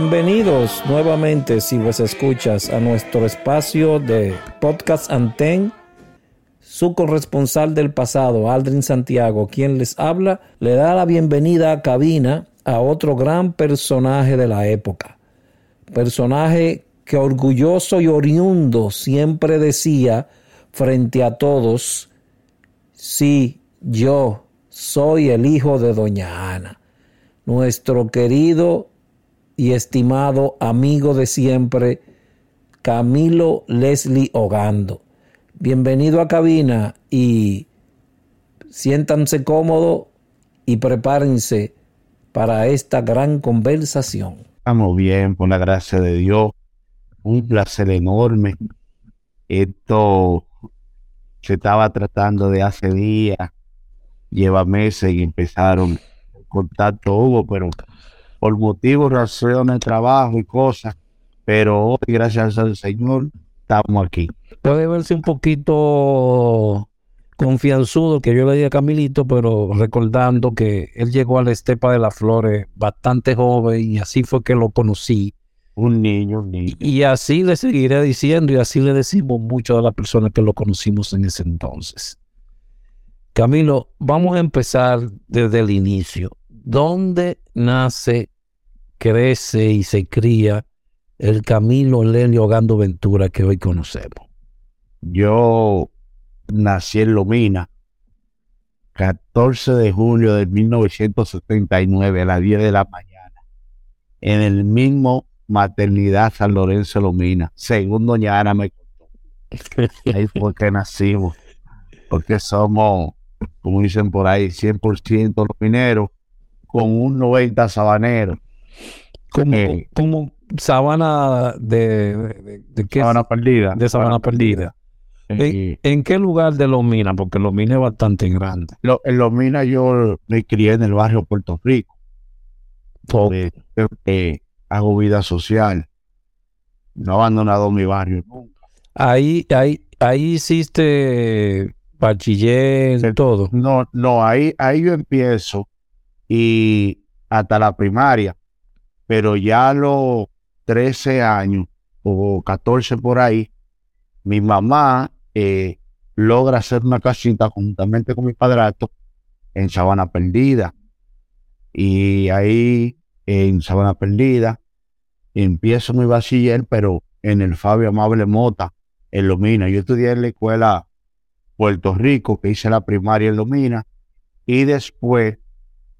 Bienvenidos nuevamente, si vos escuchas, a nuestro espacio de Podcast Anten. Su corresponsal del pasado, Aldrin Santiago, quien les habla, le da la bienvenida a cabina a otro gran personaje de la época. Personaje que orgulloso y oriundo siempre decía frente a todos, sí, yo soy el hijo de doña Ana, nuestro querido y estimado amigo de siempre, Camilo Leslie Ogando. Bienvenido a cabina y siéntanse cómodos y prepárense para esta gran conversación. Estamos bien, por la gracia de Dios. Un placer enorme. Esto se estaba tratando de hace días, lleva meses y empezaron contacto hubo, pero por motivos, razones de trabajo y cosas, pero hoy, gracias al Señor, estamos aquí. Puede verse un poquito confianzudo que yo le di a Camilito, pero recordando que él llegó a la Estepa de las Flores bastante joven y así fue que lo conocí. Un niño, un niño. Y así le seguiré diciendo y así le decimos mucho a las personas que lo conocimos en ese entonces. Camilo, vamos a empezar desde el inicio. ¿Dónde nace, crece y se cría el Camilo Lenio Gando Ventura que hoy conocemos? Yo nací en Lomina, 14 de julio de 1979 a las 10 de la mañana, en el mismo maternidad San Lorenzo Lomina, según doña Ana me contó. Ahí fue que nacimos, porque somos, como dicen por ahí, 100% mineros con un 90 sabanero. Como, eh, como sabana de, de, de, qué? Sabana perdida. De sabana perdida. ¿En, ¿En, qué lugar de Los Minas? Porque Los Minas es bastante grande. Lo, en Los Minas yo me crié en el barrio Puerto Rico. Eh, eh, hago vida social. No he abandonado mi barrio nunca. Ahí, ahí, ahí hiciste bachiller, todo. No, no, ahí, ahí yo empiezo y hasta la primaria, pero ya a los 13 años o 14 por ahí, mi mamá eh, logra hacer una casita juntamente con mi padrastro en Sabana Perdida. Y ahí, en Sabana Perdida, empiezo mi bachiller, pero en el Fabio Amable Mota, en Lomina. Yo estudié en la escuela Puerto Rico, que hice la primaria en Lomina, y después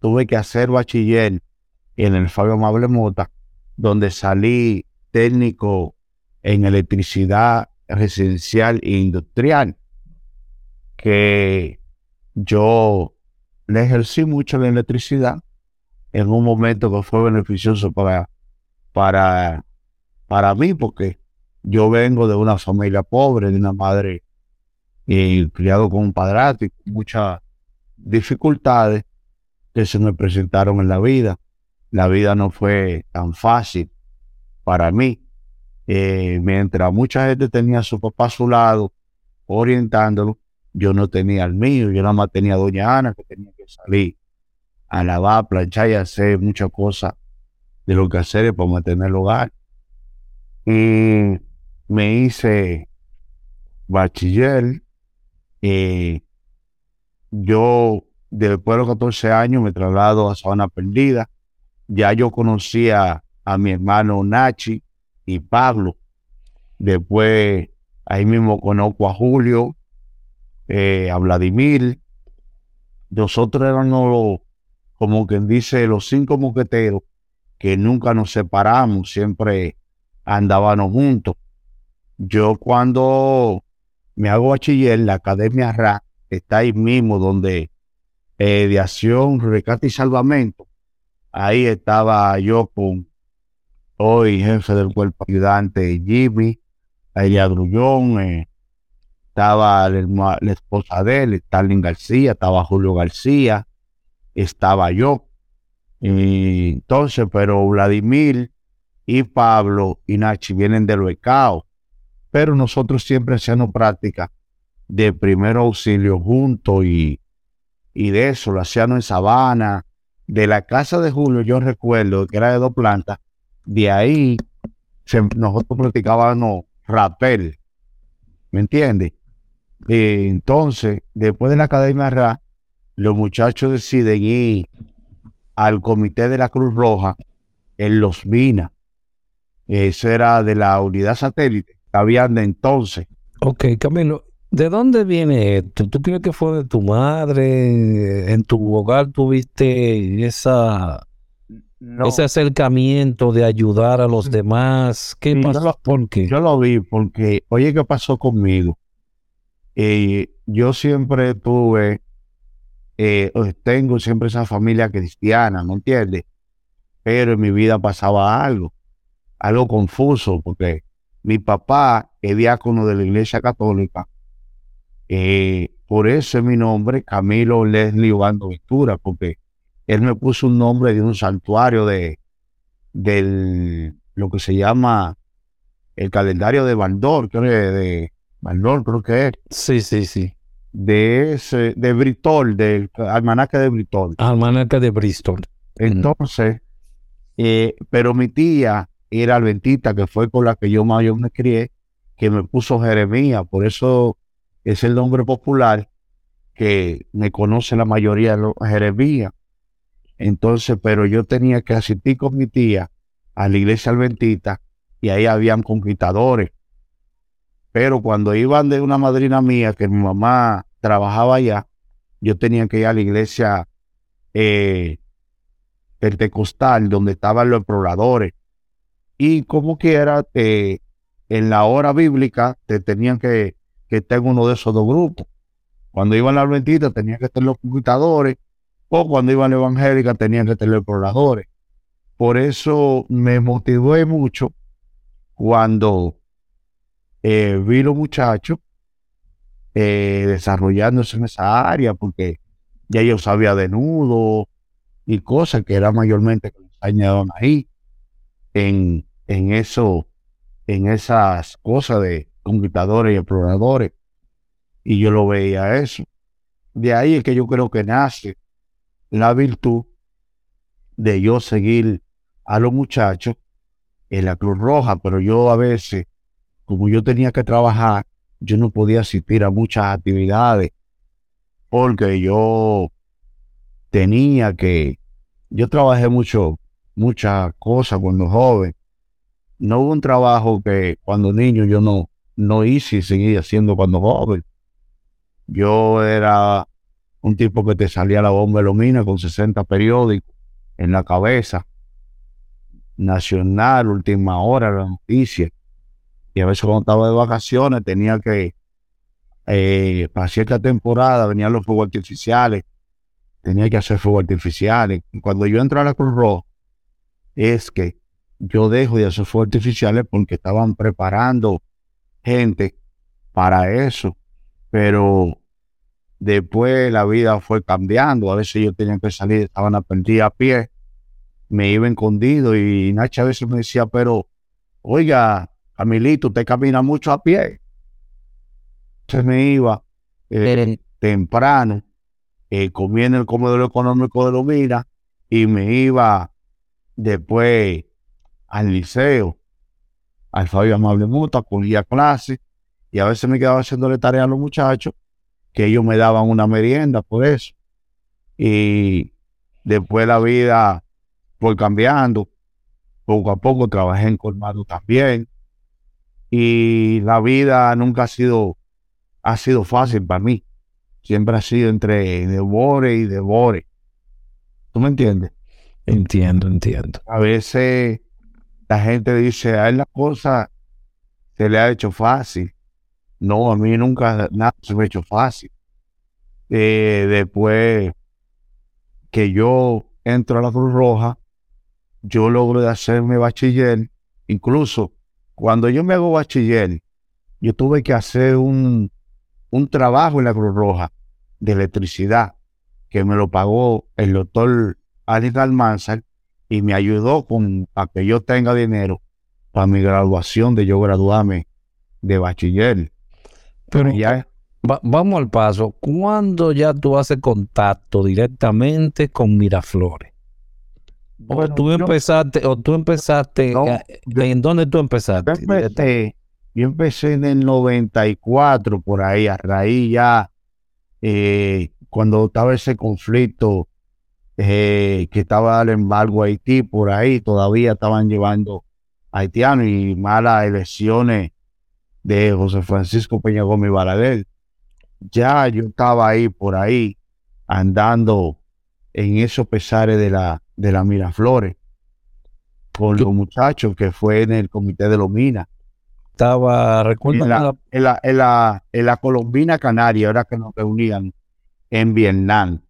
tuve que hacer bachiller en el Fabio Amable Mota, donde salí técnico en electricidad residencial e industrial, que yo le ejercí mucho la electricidad en un momento que fue beneficioso para, para, para mí, porque yo vengo de una familia pobre, de una madre y criado con un padrastro y muchas dificultades que se me presentaron en la vida. La vida no fue tan fácil para mí. Eh, mientras mucha gente tenía a su papá a su lado, orientándolo, yo no tenía el mío, yo nada más tenía a doña Ana que tenía que salir a lavar, planchar y hacer muchas cosas de lo que hacer para mantener el hogar. Y me hice bachiller. Eh, yo después de los 14 años me traslado a Sabana Perdida. Ya yo conocía a mi hermano Nachi y Pablo. Después ahí mismo conozco a Julio, eh, a Vladimir. Nosotros éramos, como quien dice, los cinco mosqueteros que nunca nos separamos, siempre andábamos juntos. Yo cuando me hago bachiller, la Academia RA está ahí mismo donde eh, de acción, rescate y salvamento. Ahí estaba yo con hoy jefe del cuerpo ayudante Jimmy, Aria Grullón, eh, estaba la, la, esposa de él, Stalin García, estaba Julio García, estaba yo. Y entonces, pero Vladimir y Pablo y Nachi vienen del becao, pero nosotros siempre hacíamos práctica de primer auxilio juntos y y de eso lo hacían en Sabana. De la casa de Julio, yo recuerdo que era de dos plantas, De ahí nosotros practicábamos rapel, ¿me entiendes? entonces, después de la Academia RA, los muchachos deciden ir al Comité de la Cruz Roja en Los Minas. Eso era de la unidad satélite que habían de entonces. Ok, Camilo, ¿de dónde esto? ¿Tú crees que fue de tu madre? ¿En tu hogar tuviste esa, ese acercamiento de ayudar a los demás? ¿Qué pasó? ¿Por qué? Yo lo vi porque, oye, ¿qué pasó conmigo? Eh, yo siempre tuve, eh, tengo siempre esa familia cristiana, ¿no entiendes? Pero en mi vida pasaba algo, algo confuso, porque mi papá es diácono de la Iglesia Católica. Eh, por eso es mi nombre, Camilo Leslie Obando Ventura, porque él me puso un nombre de un santuario de del lo que se llama el calendario de Bandor, creo de, Valor, creo que es. Sí, sí, sí. De ese, de Bristol, del almanaque de Bristol. Almanaque de Bristol. Entonces, eh, pero mi tía era Alventita, que fue con la que yo más yo me crié, que me puso Jeremías, por eso es el nombre popular que me conoce la mayoría de los Jeremías. Entonces, pero yo tenía que asistir con mi tía a la iglesia Alventita y ahí habían conquistadores pero cuando iban de una madrina mía, que mi mamá trabajaba allá, yo tenía que ir a la iglesia eh, pentecostal, donde estaban los exploradores. Y como quiera, te, en la hora bíblica, te tenían que, que estar en uno de esos dos grupos. Cuando iban a la adventista, tenían que estar los conquistadores, o cuando iban a la evangélica, tenían que estar los exploradores. Por eso me motivé mucho cuando eh, vi los muchachos eh, desarrollándose en esa área porque ya yo sabía de nudo y cosas que era mayormente que enseñaban ahí en, en eso, en esas cosas de conquistadores y exploradores. Y yo lo veía eso. De ahí es que yo creo que nace la virtud de yo seguir a los muchachos en la Cruz Roja, pero yo a veces como yo tenía que trabajar, yo no podía asistir a muchas actividades porque yo tenía que, yo trabajé mucho, muchas cosas cuando joven. No hubo un trabajo que cuando niño yo no, no hice y seguí haciendo cuando joven. Yo era un tipo que te salía la bomba de lomina con 60 periódicos en la cabeza. Nacional, última hora, la noticia. Y a veces cuando estaba de vacaciones tenía que, eh, para cierta temporada venían los fuegos artificiales, tenía que hacer fuegos artificiales. cuando yo entro a la Cruz Roja, es que yo dejo de hacer fuegos artificiales porque estaban preparando gente para eso. Pero después la vida fue cambiando. A veces yo tenía que salir, estaban a perder a pie, me iba escondido y Nacha a veces me decía, pero, oiga, Camilito, usted camina mucho a pie. Entonces me iba eh, temprano, eh, comía en el comedor económico de Lomira y me iba después al liceo, al Fabio Amable Muta, cogía clases y a veces me quedaba haciéndole tarea a los muchachos que ellos me daban una merienda por eso. Y después la vida fue cambiando. Poco a poco trabajé en colmado también y la vida nunca ha sido, ha sido fácil para mí. Siempre ha sido entre devore y devore. ¿Tú me entiendes? Entiendo, entiendo. A veces la gente dice, a él la cosa se le ha hecho fácil. No, a mí nunca nada se me ha hecho fácil. Eh, después que yo entro a la Cruz Roja, yo logro de hacerme bachiller, incluso cuando yo me hago bachiller, yo tuve que hacer un, un trabajo en la Cruz Roja de electricidad que me lo pagó el doctor Alex Almanzar y me ayudó con, a que yo tenga dinero para mi graduación de yo graduarme de bachiller. Pero ya, vamos al paso. ¿Cuándo ya tú haces contacto directamente con Miraflores? o tú empezaste, o tú empezaste, ¿en dónde tú empezaste? Yo empecé, yo empecé en el 94, por ahí, a raíz ya, eh, cuando estaba ese conflicto eh, que estaba el embargo a Haití, por ahí todavía estaban llevando haitianos y malas elecciones de José Francisco Peña Gómez Balaguer. Ya yo estaba ahí, por ahí, andando en esos pesares de la, de la Miraflores con los muchachos que fue en el comité de los minas. Estaba, recuerda en la, en la, en la, en la Colombina Canaria, ahora que nos reunían en Vietnam,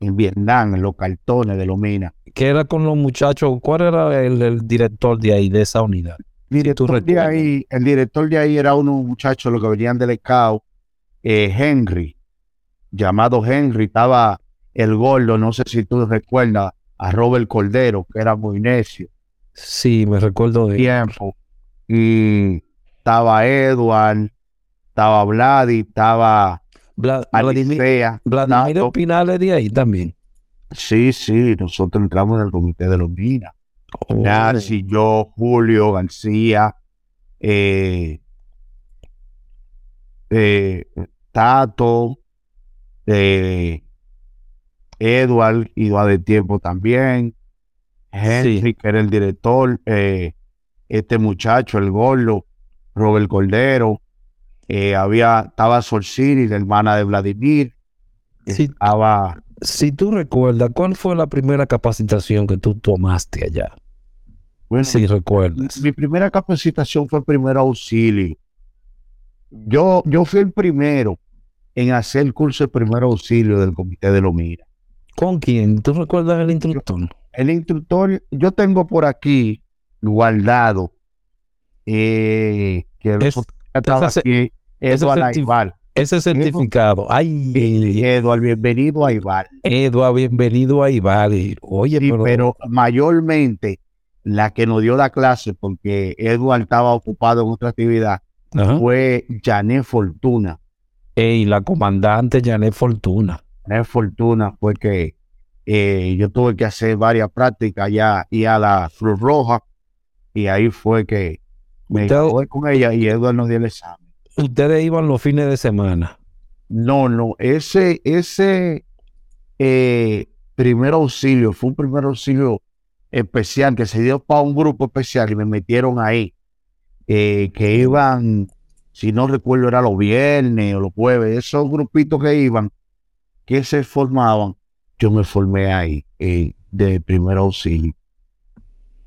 en Vietnam, en los cartones de los minas. ¿Qué era con los muchachos? ¿Cuál era el, director de ahí, de esa unidad? Director de ahí, el director de ahí era unos muchachos, los que venían del ECAO, eh, Henry, llamado Henry, estaba el gordo, no sé si tú recuerdas, a Robert Cordero, que era muy necio. Sí, me recuerdo de tiempo. Y estaba Edward, estaba Vladi, estaba Vladimir, Vladimir Pinales de ahí también. Sí, sí, nosotros entramos en el comité de los minas. Oh, yo, Julio, García, eh, eh, Tato, eh, Edward iba de tiempo también. Henry, que era el director, eh, este muchacho, el gordo, Robert Cordero, eh, había, estaba Solciri, la hermana de Vladimir. Si, estaba, si tú recuerdas, ¿cuál fue la primera capacitación que tú tomaste allá? Bueno, si recuerdas. Mi primera capacitación fue el primer auxilio. Yo, yo fui el primero en hacer el curso de primer auxilio del Comité de Lomira. ¿Con quién? ¿Tú recuerdas el instructor? El instructor, yo tengo por aquí guardado eh, que es, aquí, Eduardo Ese certificado. Ay, Eduardo, bienvenido a Ibar. Eduardo, bienvenido a Ibar. Oye, pero... mayormente la que nos dio la clase, porque Eduardo estaba ocupado en otra actividad, fue Janet Fortuna. Y la comandante Janet Fortuna es fortuna fue que eh, yo tuve que hacer varias prácticas ya y a la Cruz Roja y ahí fue que me fue con ella y Eduardo nos dio el examen. ¿Ustedes iban los fines de semana? No, no, ese, ese eh, primer auxilio fue un primer auxilio especial que se dio para un grupo especial y me metieron ahí, eh, que iban, si no recuerdo, era los viernes o los jueves, esos grupitos que iban que se formaban, yo me formé ahí eh, de primer auxilio.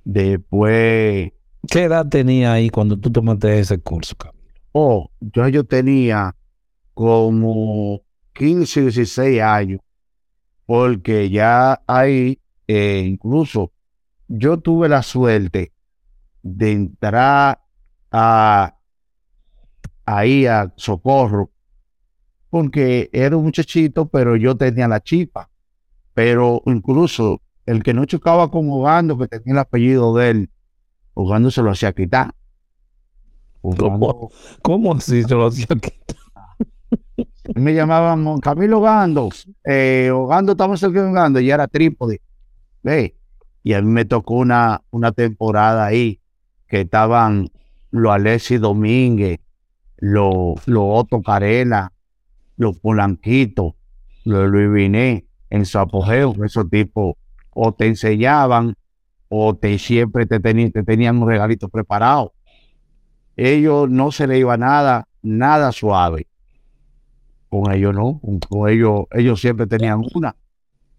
Después. ¿Qué edad tenía ahí cuando tú tomaste ese curso, Camilo? Oh, yo, yo tenía como 15, 16 años, porque ya ahí, eh, incluso yo tuve la suerte de entrar a, ahí a Socorro porque era un muchachito, pero yo tenía la chipa. Pero incluso el que no chocaba con Hogando, que tenía el apellido de él, Hogando se lo hacía quitar. ¿Cómo, así se lo hacía? Me llamaban Camilo Hogando, eh, Hogando estamos Hogando, y era trípode. ¿Ve? Y a mí me tocó una, una temporada ahí que estaban los Alexis Domínguez, los, los Otto Carela, los Polanquitos, los Luis Viné, en su apogeo, esos tipos o te enseñaban o te siempre te, te tenían un regalito preparado. Ellos no se le iba nada, nada suave. Con ellos no, con ellos, ellos siempre tenían una.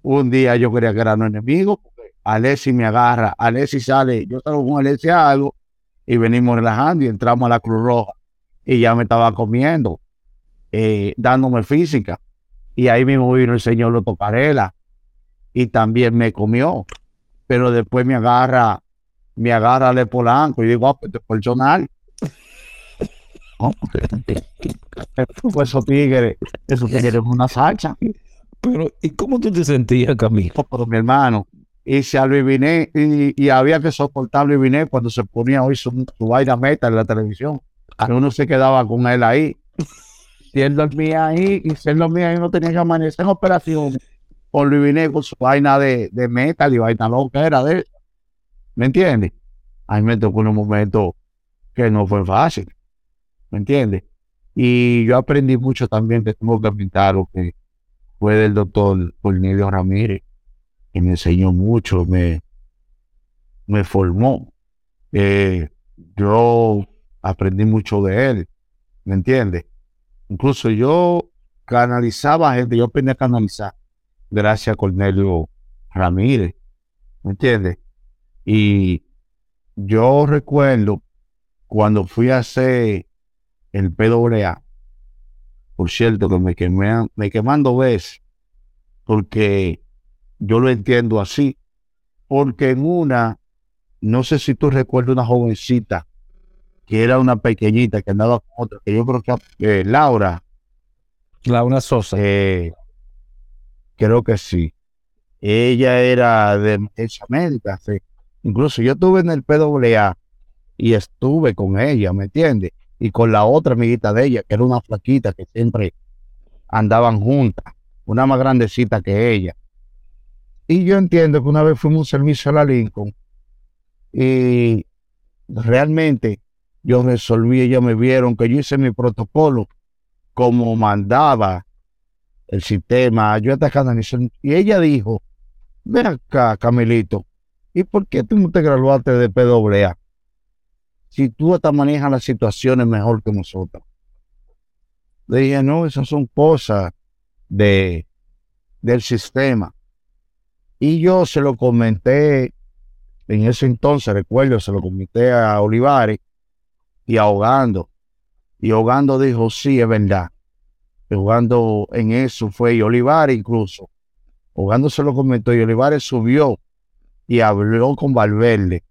Un día yo quería que eran enemigos, Alessi me agarra, Alessi sale, yo salgo con Alessi algo y venimos relajando y entramos a la Cruz Roja y ya me estaba comiendo eh, dándome física. Y ahí mismo vino el señor Loto Carela y también me comió. Pero después me agarra, me agarra de Polanco y digo, ah, pues es personal. Pues esos tigres, esos tigres una salsa. Pero, ¿y cómo tú te sentías, Camilo? Pero mi hermano, y si a Luis Viné, y, había que soportar a Luis Viné cuando se ponía hoy su, su vaina meta en la televisión. Uno se quedaba con él ahí si él dormía ahí y si él dormía ahí no tenía que amanecer en operación. con Luis con su vaina de, de metal y vaina loca era de eso. ¿Me entiendes? A mí me tocó un momento que no fue fácil. ¿Me entiendes? Y yo aprendí mucho también tengo que pintar lo que fue del doctor Cornelio Ramírez, que me enseñó mucho, me, me formó. Eh, yo aprendí mucho de él, ¿me entiendes? Incluso yo canalizaba gente, yo aprendí a canalizar gracias a Cornelio Ramírez, ¿me entiendes? Y yo recuerdo cuando fui a hacer el PWA, por cierto que me quemé, me quemando ves, porque yo lo entiendo así, porque en una, no sé si tú recuerdas una jovencita que era una pequeñita que andaba con otra, que yo creo que eh, Laura. Laura Sosa. Eh, creo que sí. Ella era de esa médica, sí. Incluso yo estuve en el PWA y estuve con ella, ¿me entiendes? Y con la otra amiguita de ella, que era una flaquita que siempre andaban juntas, una más grandecita que ella. Y yo entiendo que una vez fuimos a un servicio a la Lincoln y realmente yo resolví, ellos me vieron que yo hice mi protocolo como mandaba el sistema, yo canalización. Y ella dijo, ven acá, Camilito, ¿y por qué tú no te graduaste de PWA? Si tú hasta manejas las situaciones mejor que nosotros. Le dije, no, esas son cosas de, del sistema. Y yo se lo comenté en ese entonces, recuerdo, se lo comenté a Olivares y ahogando. Y ahogando dijo, sí, es verdad. Jugando en eso fue y Olivares incluso. Ahogando se lo comentó y Olivares subió y habló con Valverde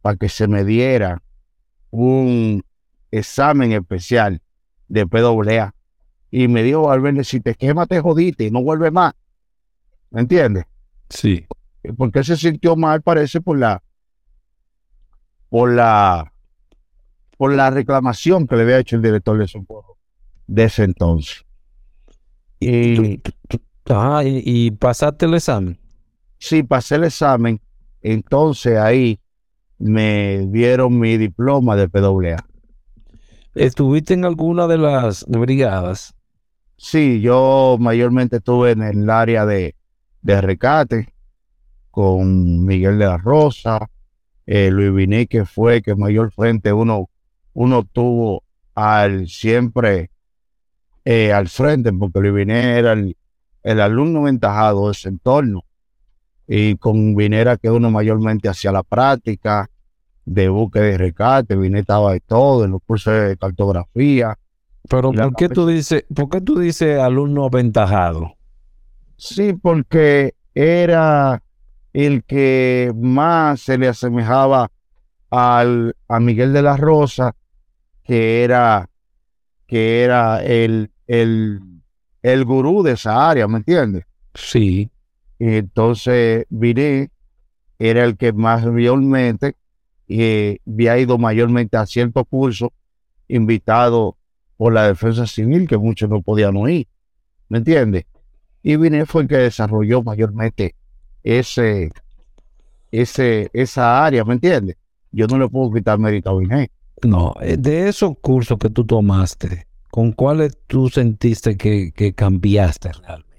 para que se me diera un examen especial de PWA. Y me dijo Valverde, si te quemas te jodiste y no vuelve más. ¿Me entiendes? Sí. Porque se sintió mal, parece, por la por la por la reclamación que le había hecho el director de socorro de ese entonces. Y, y, pasaste el examen. Sí, pasé el examen. Entonces ahí me dieron mi diploma de PWA. ¿Estuviste en alguna de las brigadas? Sí, yo mayormente estuve en el área de, de recate con Miguel de la Rosa, eh, Luis Viní, que fue que mayor frente uno uno tuvo al siempre eh, al frente, porque Luis era el, alumno ventajado de ese entorno. Y con Vinera que uno mayormente hacía la práctica de búsqueda de rescate, Vine estaba de todo, en los cursos de cartografía. Pero ¿por qué, tú dices, ¿por qué tú dices alumno aventajado? Sí, porque era el que más se le asemejaba al, a Miguel de la Rosa que era, que era el, el, el gurú de esa área, ¿me entiendes? Sí. Entonces vine, era el que más mayormente eh, había ido mayormente a ciertos cursos invitado por la defensa civil que muchos no podían oír, ¿me entiendes? Y vine fue el que desarrolló mayormente ese, ese, esa área, ¿me entiendes? Yo no le puedo quitar mérito a Vine. No, eh, de esos cursos que tú tomaste, ¿con cuáles tú sentiste que, cambiaste realmente?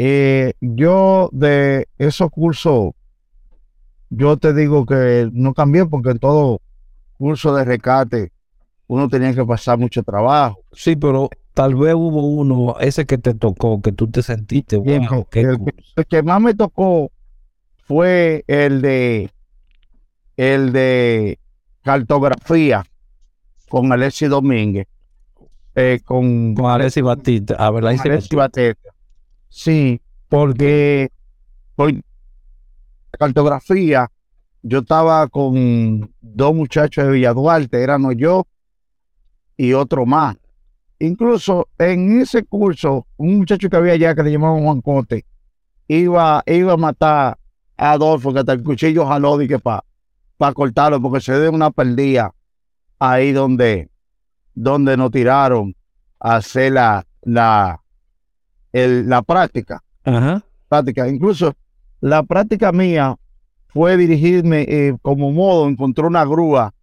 Eh, yo de esos cursos, yo te digo que no cambié porque en todo curso de rescate uno tenía que pasar mucho trabajo. Sí, pero tal vez hubo uno, ese que te tocó, que tú te sentiste, wow, el, el, que más me tocó fue el de el de cartografía con Alexis Domínguez. Eh, con, con Alexis Batista. A ver, Alexis Batista. Sí, porque por cartografía yo estaba con dos muchachos de Villaduarte, éramos yo y otro más. Incluso en ese curso, un muchacho que había allá que le llamaban Juan Cote, iba, iba a matar a Adolfo, que hasta el cuchillo jaló que pa para cortarlo porque se dio una perdida ahí donde, donde nos tiraron a hacer la, la, la práctica. Ajá. práctica. Incluso la práctica mía fue dirigirme eh, como modo, encontré una grúa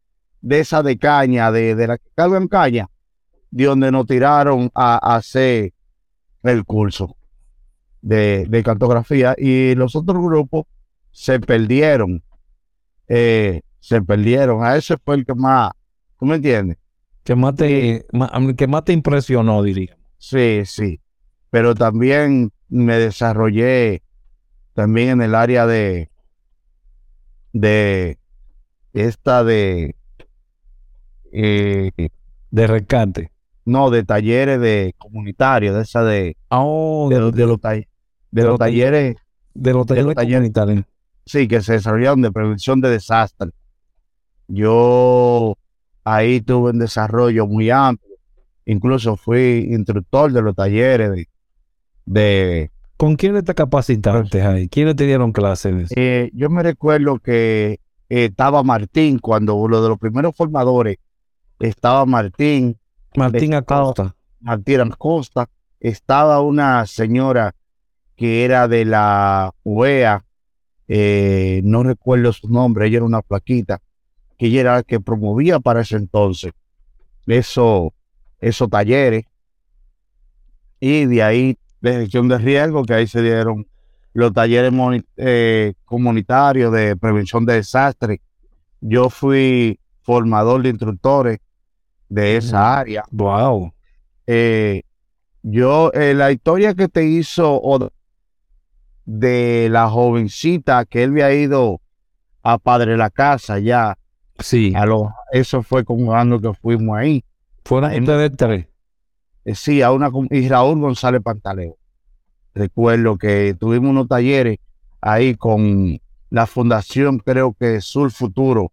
de esa de caña, de, de la que cargan caña, de donde nos tiraron a, a hacer el curso de, de cartografía y los otros grupos se perdieron. eh, se perdieron. A ese fue el que más, ¿tú me entiendes? Que más te, ma- que más te impresionó, diría. Sí, sí. Pero también me desarrollé también en el área de de esta de eh, De rescate. no de talleres de comunitarios, de esa de Oh, de, de, los- de los, de los los talleres, de los talleres talleres. comunitarios. sí, que se desarrollaron de prevención de desastres. Yo ahí tuve un desarrollo muy amplio. Incluso fui instructor de los talleres de, de ¿Con quiénes te capacitaste ahí? ¿Quiénes te dieron clases? Eh, yo me recuerdo que eh, estaba Martín, cuando uno de los primeros formadores estaba Martín, Martín Acosta. Martín Acosta, estaba una señora que era de la UEA, eh, no recuerdo su nombre, ella era una plaquita, que ella era la que promovía para ese entonces eso, esos talleres. Y de ahí, de gestión de riesgo, que ahí se dieron los talleres eh, comunitarios de prevención de desastres. Yo fui formador de instructores de esa área. Wow. Eh, yo, eh, la historia que te hizo de la jovencita que él había ido a Padre la Casa ya, Sí. a lo, eso fue como un año que fuimos ahí. Fueron ustedes tres. Eh, sí, a una, y Raúl González Pantaleo. Recuerdo que tuvimos unos talleres ahí con la fundación, creo que Sur Futuro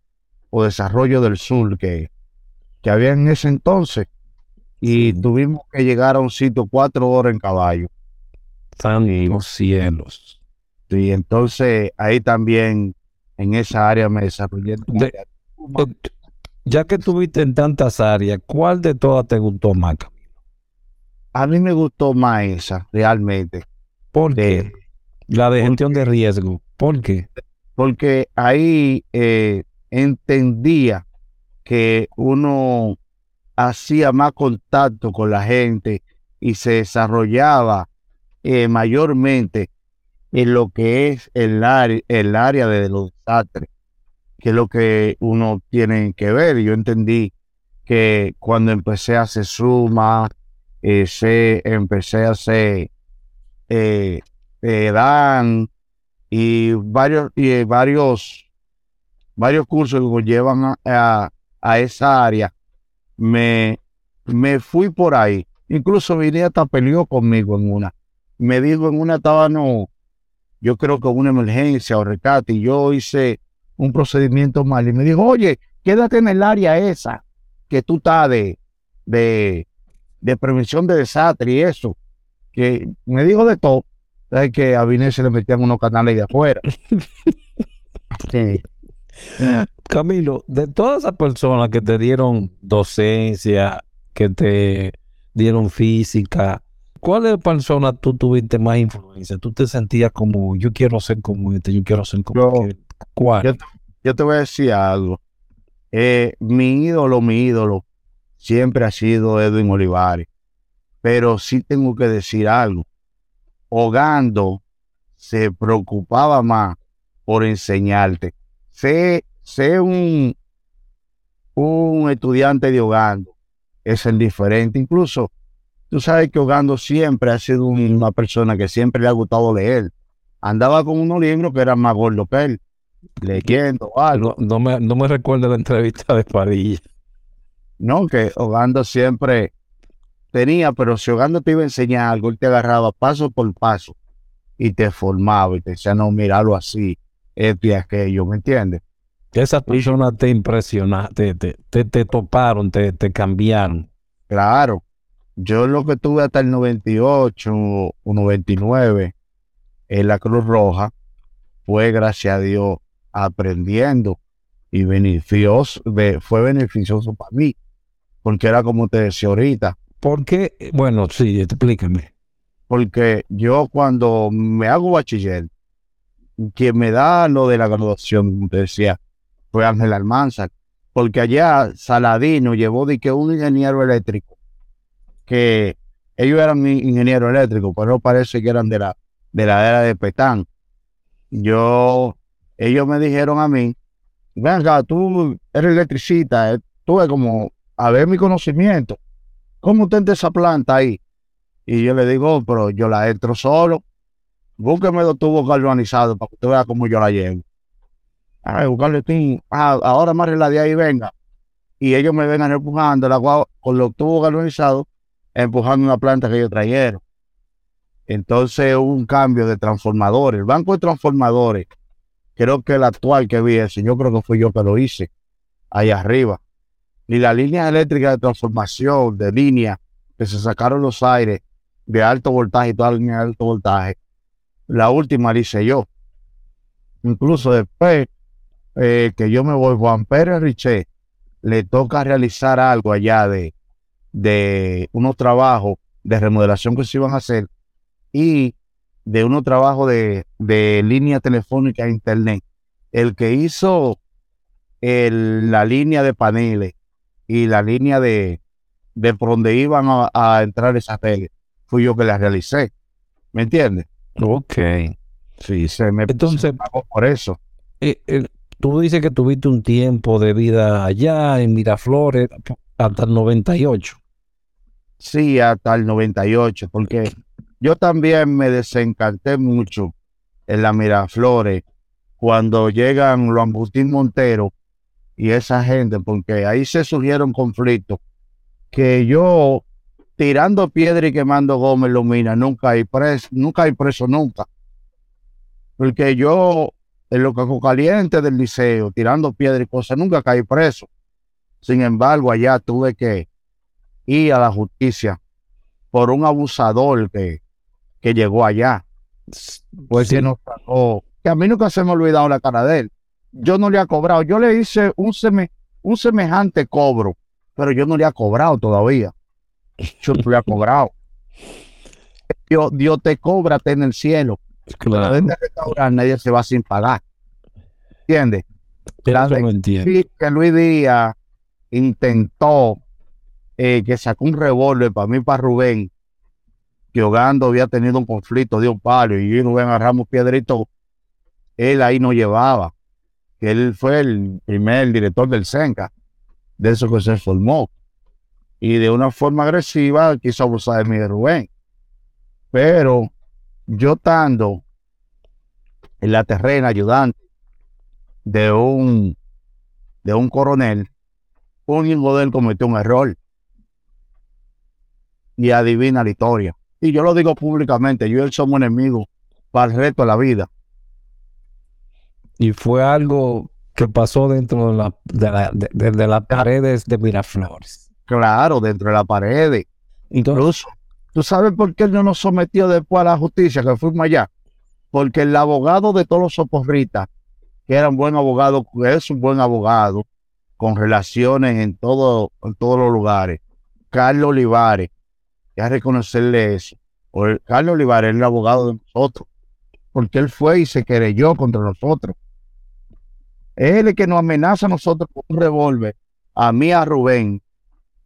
o Desarrollo del Sur, que, que había en ese entonces. Y tuvimos que llegar a un sitio cuatro horas en caballo. Santos cielos. Y entonces ahí también en esa área me desarrollé. De- Ya que estuviste en tantas áreas, ¿cuál de todas te gustó más? A mí me gustó más esa, realmente. ¿Por qué? de- La de gestión de riesgo. ¿Por qué? porque ahí eh, entendía que uno hacía más contacto con la gente y se desarrollaba eh, mayormente en lo que es el área, el área de los desastres, que es lo que uno tiene que ver. Yo entendí que cuando empecé a hacer suma, empecé a hacer eh, eh, Dan y varios, y varios, varios cursos que llevan a, a- a esa área, me, me fui por ahí. Incluso vine hasta peleó conmigo en una. Me dijo en una estaba no, yo creo que una emergencia o rescate, y yo hice un procedimiento mal. Y me dijo, oye, quédate en el área esa, que tú estás de, de, de prevención de desastre y eso. Que me dijo de todo. Es que a Viner se le metían unos canales de afuera. Sí. Camilo, de todas esas personas que te dieron docencia, que te dieron física, ¿cuáles personas tú tuviste más influencia? ¿Tú te sentías como, yo quiero ser como este, yo quiero ser como Yo- aquel"? ¿Cuál? yo- Yo te voy a decir algo. Eh, mi ídolo, mi ídolo, siempre ha sido Edwin Olivares. Pero sí tengo que decir algo. Hogando se preocupaba más por enseñarte. Sé, sé un, un estudiante de Hogando. Es el diferente. Incluso, tú sabes que Hogando siempre ha sido un- una persona que siempre le ha gustado leer. Andaba con unos libros que eran más gordos que él, leyendo algo. no, no me, no me recuerdo la entrevista de Padilla. No, que Hogando siempre tenía, pero si Hogando te iba a enseñar algo, él te agarraba paso por paso y te formaba y te decía, no, míralo así, esto y aquello, ¿me entiendes? Esas personas te impresionaron, te, te, te, te toparon, te, te cambiaron. Claro, yo lo que tuve hasta el 98 o 99 en la Cruz Roja fue, gracias a Dios, aprendiendo y beneficioso, be- fue beneficioso para mí, porque era como te decía ahorita, ¿Por qué? Bueno, sí, explícame. porque yo cuando me hago bachiller, quien me da lo de la graduación, como te decía, fue Ángel Almanza, porque allá Saladino llevó de que un ingeniero eléctrico, que ellos eran ingenieros eléctricos, pero parece que eran de la, de la era de Petán. Yo, ellos me dijeron a mí, venga, tú eres electricista, eh, tuve como a ver mi conocimiento. ¿Cómo usted esa planta ahí? Y yo le digo, oh, pero yo la entro solo. Búsqueme dos tubos galvanizados para que usted vea cómo yo la llevo. Ay, buscarle ah, ahora más la de ahí, venga. Y ellos me vengan empujando el agua con los tubos galvanizados, empujando una planta que ellos trajeron. Entonces hubo un cambio de transformadores. El banco de transformadores, creo que el actual que vi ese, yo creo que fui yo que lo hice, ahí arriba. Y la línea eléctrica de transformación, de línea, que se sacaron los aires de alto voltaje y toda la línea de alto voltaje, la última la hice yo. Incluso después eh, que yo me voy, Juan Pérez Riché, le toca realizar algo allá de, de unos trabajos de remodelación que se iban a hacer y de unos trabajos de, de línea telefónica a internet. El que hizo la línea de paneles y la línea de, de por donde iban a, entrar esas redes, fui yo que la realicé. ¿Me entiendes? Ok. Sí, se me Entonces, pagó por eso. Eh, eh, tú dices que tuviste un tiempo de vida allá en Miraflores hasta el 98. Sí, hasta el 98, porque yo también me desencanté mucho en la Miraflores cuando llegan los Agustín Montero y esa gente, porque ahí se surgieron conflictos que yo tirando piedra y quemando goma en mina, nunca hay preso, nunca hay preso, nunca. Porque yo en lo que caliente del liceo, tirando piedra y cosas, nunca caí preso. Sin embargo, allá tuve que ir a la justicia por un abusador que, que llegó allá. Pues que nos sacó, que a mí nunca se me ha olvidado la cara de él. Yo no le he cobrado, yo le hice un, un semejante cobro, pero yo no le he cobrado todavía. Yo no le he cobrado. Dios, Dios te cobra en el cielo. Claro. En restaurante nadie se va sin pagar. ¿Entiendes? Sí, que Luis Díaz intentó eh, que sacó un revólver para mí, para Rubén, que Ogando había tenido un conflicto de un palo y Rubén agarramos piedrito, él ahí no llevaba. Que él fue el primer director del Senca, de eso que se formó. Y de una forma agresiva quiso abusar de mí de Rubén. Pero yo estando en la terrena ayudante de un, de un coronel, un hijo de él cometió un error. Y adivina la historia. Y yo lo digo públicamente, yo y él somos enemigos para el resto de la vida. Y fue algo que pasó dentro de, la, de, las paredes de Miraflores. Claro, dentro de las paredes. Incluso ¿Tú sabes por qué él no nos sometió después a la justicia, que fuimos allá? Porque el abogado de todos los soporritas, que era un buen abogado, es un buen abogado, con relaciones en, todo, en todos los lugares, Carlos Olivares, ya reconocerle eso. Carlos Olivares es el abogado de nosotros, porque él fue y se querelló contra nosotros. Es el que nos amenaza a nosotros con un revólver, a mí, a Rubén,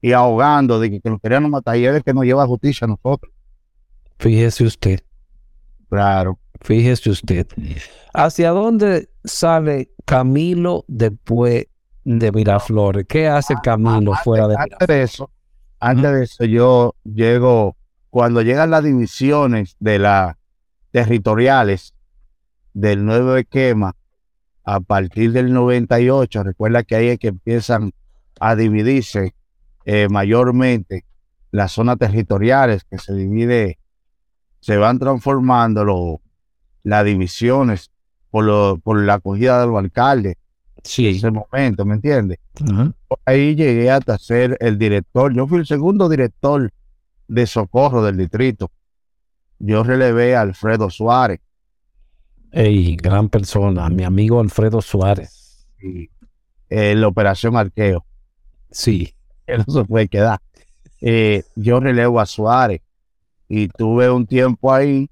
y ahogando de que, que nos querían matar y él es que nos lleva a justicia a nosotros. Fíjese usted. Claro. Fíjese usted. ¿Hacia dónde sale Camilo después de Miraflores? ¿Qué hace Camilo fuera de Miraflores? Antes de eso, antes de eso yo llego, cuando llegan las divisiones de las territoriales del nuevo esquema, a partir del 98, recuerda que ahí es que empiezan a dividirse eh, mayormente las zonas territoriales que se divide, se van transformando las divisiones por, por la acogida de los alcaldes. Sí. En ese momento, ¿me entiendes? Ahí llegué hasta ser el director. Yo fui el segundo director de socorro del distrito. Yo relevé a Alfredo Suárez. Ey, gran persona, mi amigo Alfredo Suárez. Sí. La operación Arqueo. Sí que no se puede quedar. Eh, yo relevo a Suárez y tuve un tiempo ahí.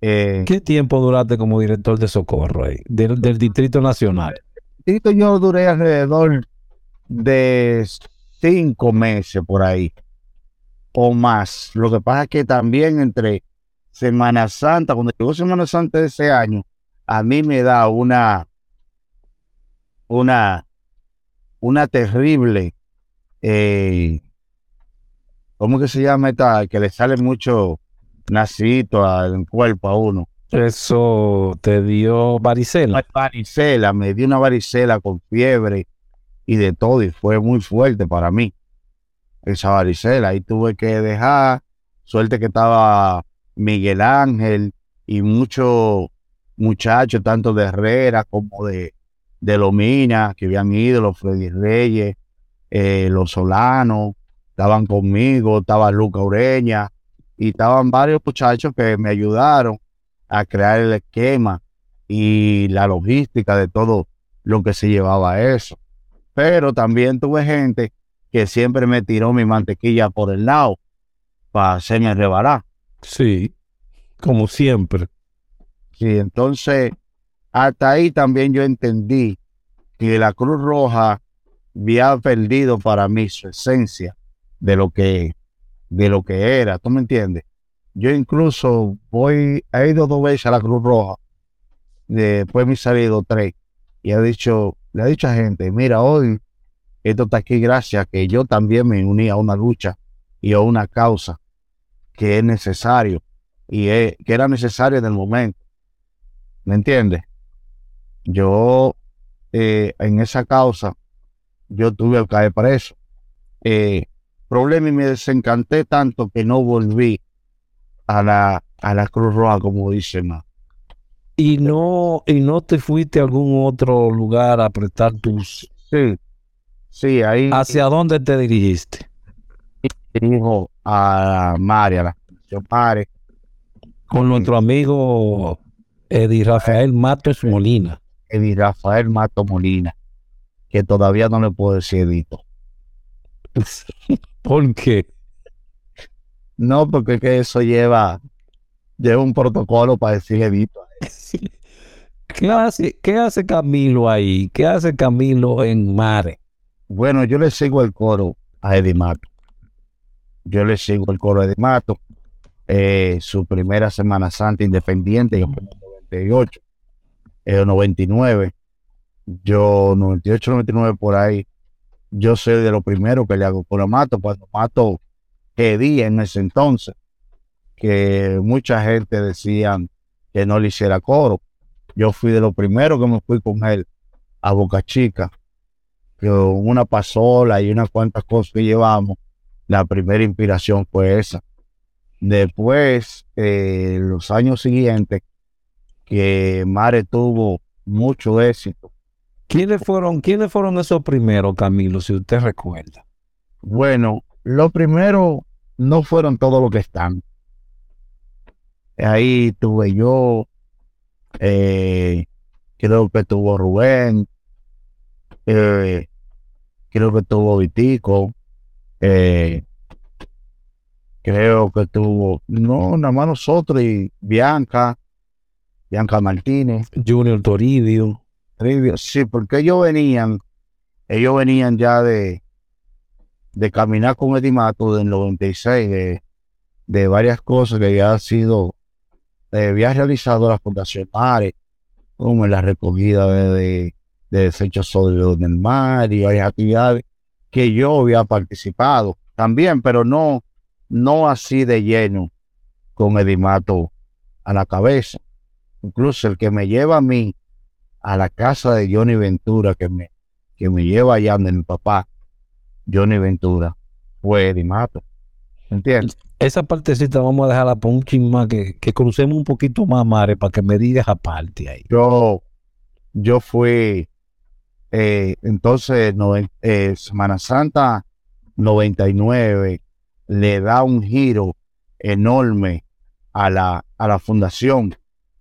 Eh, ¿Qué tiempo duraste como director de socorro ahí, del, del Distrito Nacional? yo duré alrededor de cinco meses por ahí o más. Lo que pasa es que también entre Semana Santa, cuando llegó Semana Santa de ese año, a mí me da una, una, una terrible, eh, ¿cómo que se llama esta? Que le sale mucho nacito al cuerpo a uno. Eso te dio varicela. Varicela, me dio una varicela con fiebre y de todo, y fue muy fuerte para mí esa varicela. Ahí tuve que dejar, suerte que estaba Miguel Ángel y muchos muchachos, tanto de Herrera como de, de Lomina, que habían ido, los Freddy Reyes, eh, los Solanos, estaban conmigo, estaba Luca Ureña, y estaban varios muchachos que me ayudaron a crear el esquema y la logística de todo lo que se llevaba a eso. Pero también tuve gente que siempre me tiró mi mantequilla por el lado para hacerme rebarar. Sí, como siempre. Sí, entonces hasta ahí también yo entendí que la Cruz Roja había perdido para mí su esencia de lo que de lo que era, ¿tú me entiendes? Yo incluso voy, he ido dos veces a la Cruz Roja, después me he salido tres, y he dicho, le he dicho a gente, mira, hoy esto está aquí gracias que yo también me uní a una lucha y a una causa que es necesario y que era necesario en el momento. ¿Me entiendes? Yo eh, en esa causa, yo tuve que caer preso. Eh, problema y me desencanté tanto que no volví a la, a la Cruz Roja, como dicen más. Y no, y no te fuiste a algún otro lugar a prestar tus. Sí, sí, ahí. ¿Hacia dónde te dirigiste? Dirijo a María, yo pare. Con nuestro amigo Eddie Rafael Matos Molina. Eddie Rafael Matos Molina, que todavía no le puedo decir Edito. ¿Por qué? No, porque que eso lleva, lleva un protocolo para decir Edito. ¿Qué hace, ¿Qué hace Camilo ahí? ¿Qué hace Camilo en Mare? Bueno, yo le sigo el coro a Eddie Mato. Yo le sigo el coro a Eddie Mato. Eh, su primera Semana Santa independiente, 98, el 99, yo 98, 99 por ahí, yo soy de lo primero que le hago con Mato, cuando Mato día en ese entonces, que mucha gente decían que no le hiciera coro. Yo fui de lo primero que me fui con él a Boca Chica, una pasola y unas cuantas cosas que llevamos. La primera inspiración fue esa. Después, eh, los años siguientes, que Mare tuvo mucho éxito ¿Quiénes fueron, ¿Quiénes fueron esos primeros, Camilo, si usted recuerda? Bueno, los primeros no fueron todos los que están. Ahí tuve yo, eh, creo que tuvo Rubén, eh, creo que tuvo Vitico, eh, creo que tuvo, no, nada más nosotros y Bianca, Bianca Martínez. Junior Toribio. Sí, porque ellos venían, ellos venían ya de, de caminar con Edimato del 96, de, de varias cosas que ya ha sido, eh, había realizado la Fundación Mare, como en la recogida de, de, desechos sólidos del mar y varias actividades que yo había participado también, pero no, no así de lleno con Edimato a la cabeza. Incluso el que me lleva a mí a la casa de Johnny Ventura que me, que me lleva allá donde mi papá, Johnny Ventura, fue Eddie Mato. ¿Entiendes? Esa partecita vamos a dejarla por un ching más, que, que crucemos un poquito más, Mare, para que me digas aparte ahí. Yo, yo fui, eh, entonces, no, eh, Semana Santa 99 le da un giro enorme a la, a la fundación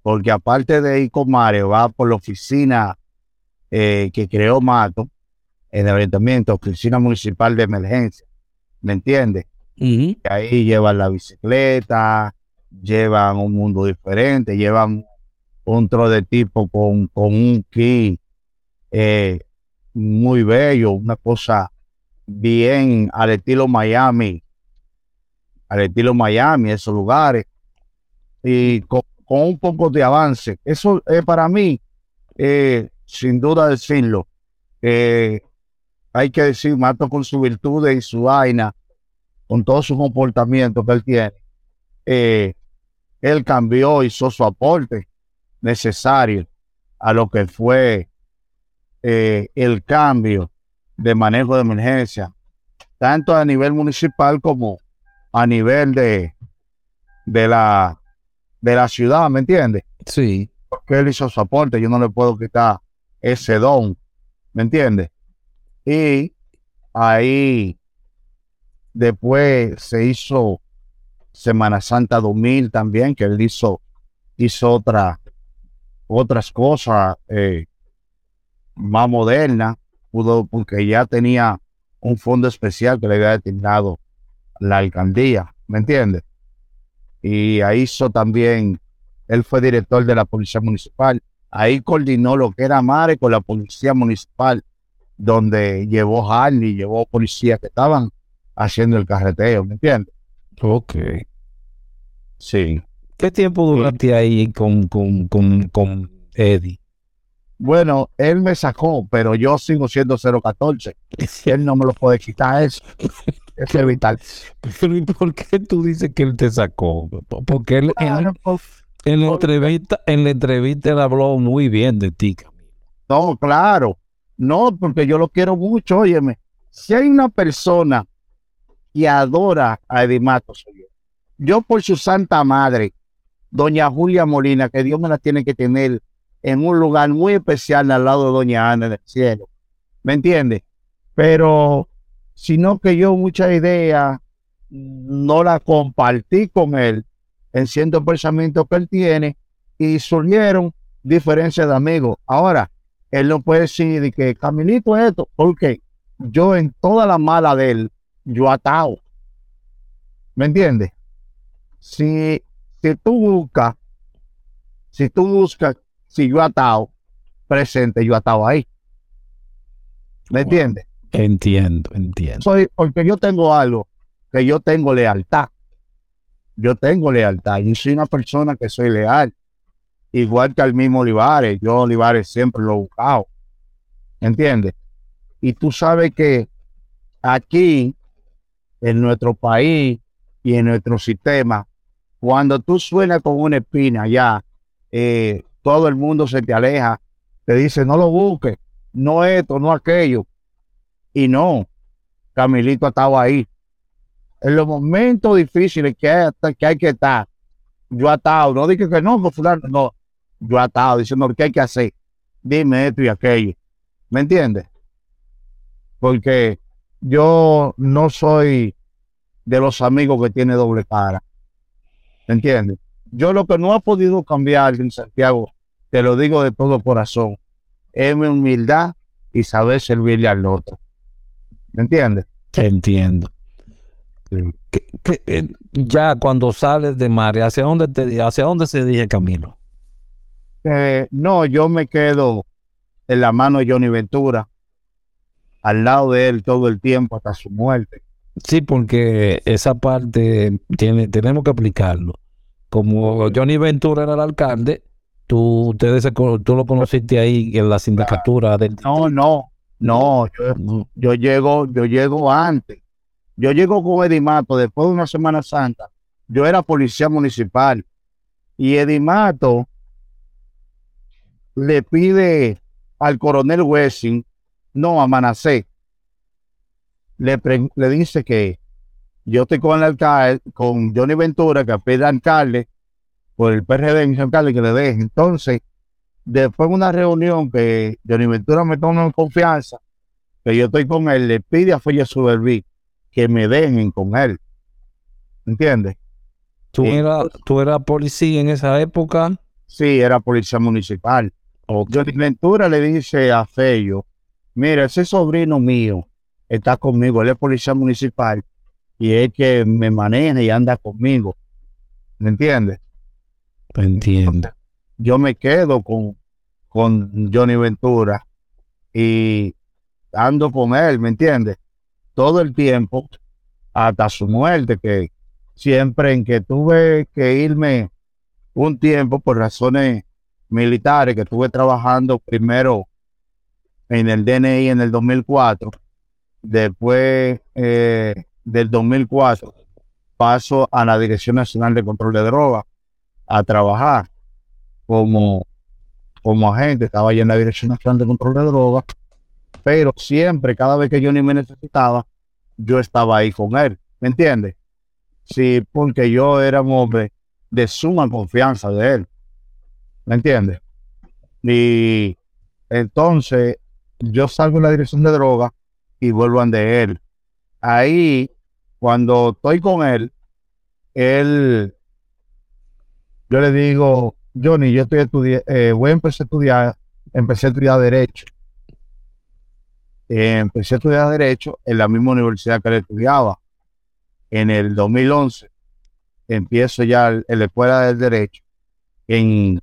porque aparte de ir con Mario, va por la oficina eh, que creó Mato, en el ayuntamiento, oficina municipal de emergencia, ¿me entiendes? Y ahí llevan la bicicleta, llevan un mundo diferente, llevan un tro de tipo con, con un ki eh, muy bello, una cosa bien al estilo Miami, al estilo Miami, esos lugares, y con, un poco de avance. Eso es para mí, eh, sin duda decirlo, eh, hay que decir, Mato con su virtud y su vaina, con todo su comportamiento que él tiene, eh, él cambió, hizo su aporte necesario a lo que fue eh, el cambio de manejo de emergencia, tanto a nivel municipal como a nivel de, de, la, de la ciudad, ¿me entiendes? Sí. Porque él hizo su aporte, yo no le puedo quitar ese don, ¿me entiendes? Y ahí después se hizo Semana Santa 2000 también, que él hizo, hizo otra, otras cosas eh, más modernas, pudo, porque ya tenía un fondo especial que le había destinado la alcaldía, ¿me entiendes? Y ahí hizo también, él fue director de la Policía Municipal, ahí coordinó lo que era Mare con la Policía Municipal, donde llevó Harley, llevó policías que estaban haciendo el carreteo, ¿me entiendes? Ok. Sí. ¿Qué tiempo duraste ahí con, con, con, con Eddie? Bueno, él me sacó, pero yo sigo siendo 014. Él no me lo puede quitar eso. es vital. Pero ¿y por qué tú dices que él te sacó? Porque él en, en, la entrevista, en la entrevista él habló muy bien de ti, No, claro. No, porque yo lo quiero mucho, óyeme. Si hay una persona que adora a Edimato, soy yo. Yo por su santa madre, doña Julia Molina, que Dios me la tiene que tener en un lugar muy especial al lado de doña Ana en el cielo. ¿Me entiende? Pero, sino que yo mucha idea no la compartí con él en ciertos pensamientos que él tiene y surgieron diferencias de amigos. Ahora, él no puede decir que Camilito esto, porque yo en toda la mala de él, yo atado. ¿Me entiendes? Si, si tú buscas, si tú buscas, si yo atado presente, yo atado ahí. ¿Me entiendes? Entiendo, entiendo. Soy, porque yo tengo algo, que yo tengo lealtad. Yo tengo lealtad. Yo soy una persona que soy leal igual que al mismo Olivares. Yo Olivares siempre lo he buscado. ¿Entiendes? Y tú sabes que aquí, en nuestro país y en nuestro sistema, cuando tú suenas con una espina ya, eh, todo el mundo se te aleja, te dice, no lo busques, no esto, no aquello. Y no, Camilito estaba ahí. En los momentos difíciles que hay, que, hay que estar, yo atado, no dije que no, pues fulano, no, yo atado diciendo qué hay que hacer. Dime esto y aquello. ¿Me entiendes? Porque yo no soy de los amigos que tiene doble cara. ¿Me entiendes? Yo lo que no ha podido cambiar en Santiago, te lo digo de todo corazón, es mi humildad y saber servirle al otro. ¿Me entiendes? Entiendo. Eh, ya cuando sales de mar, ¿hacia dónde, te, ¿hacia dónde se dirige Camilo? no, yo me quedo en la mano de Johnny Ventura, al lado de él todo el tiempo hasta su muerte. Sí, porque esa parte tiene, tenemos que aplicarlo. Como Johnny Ventura era el alcalde, tú, ustedes, tú lo conociste ahí en la sindicatura del... No, no, no, yo, llego, yo llego antes. Yo llego con Edimato después de una Semana Santa. Yo era policía municipal. Y Edimato le pide al coronel Wessing, no a Manacé, le, le dice que yo estoy con el alcalde, con Johnny Ventura, que pide al alcalde, por el PRD en alcalde que le deje. Entonces, después de una reunión que Johnny Ventura me toma en confianza, que yo estoy con él, le pide a Foya Suberví que me dejen con él. ¿Entiendes? ¿Tú, eras, ¿Tú eras policía en esa época? Sí, era policía municipal. Johnny Ventura le dice a Fello, mira, ese sobrino mío está conmigo, él es policía municipal y es que me maneja y anda conmigo. ¿Me entiendes? Entiendo. Yo me quedo con, con Johnny Ventura y ando con él, ¿me entiendes? Todo el tiempo, hasta su muerte, que siempre en que tuve que irme un tiempo por razones militares, que estuve trabajando primero en el DNI en el 2004, después eh, del 2004 paso a la Dirección Nacional de Control de Drogas a trabajar como, como agente, estaba allí en la Dirección Nacional de Control de Drogas, pero siempre, cada vez que ni me necesitaba, yo estaba ahí con él, ¿me entiendes? Sí, porque yo era un hombre de suma confianza de él, ¿me entiendes? Y entonces yo salgo en la dirección de droga y vuelvo a de él. Ahí, cuando estoy con él, él, yo le digo, Johnny, yo estoy estudiando, eh, voy a empezar a estudiar, empecé a estudiar Derecho. Eh, empecé a estudiar Derecho en la misma universidad que él estudiaba. En el 2011 empiezo ya en la Escuela del Derecho en,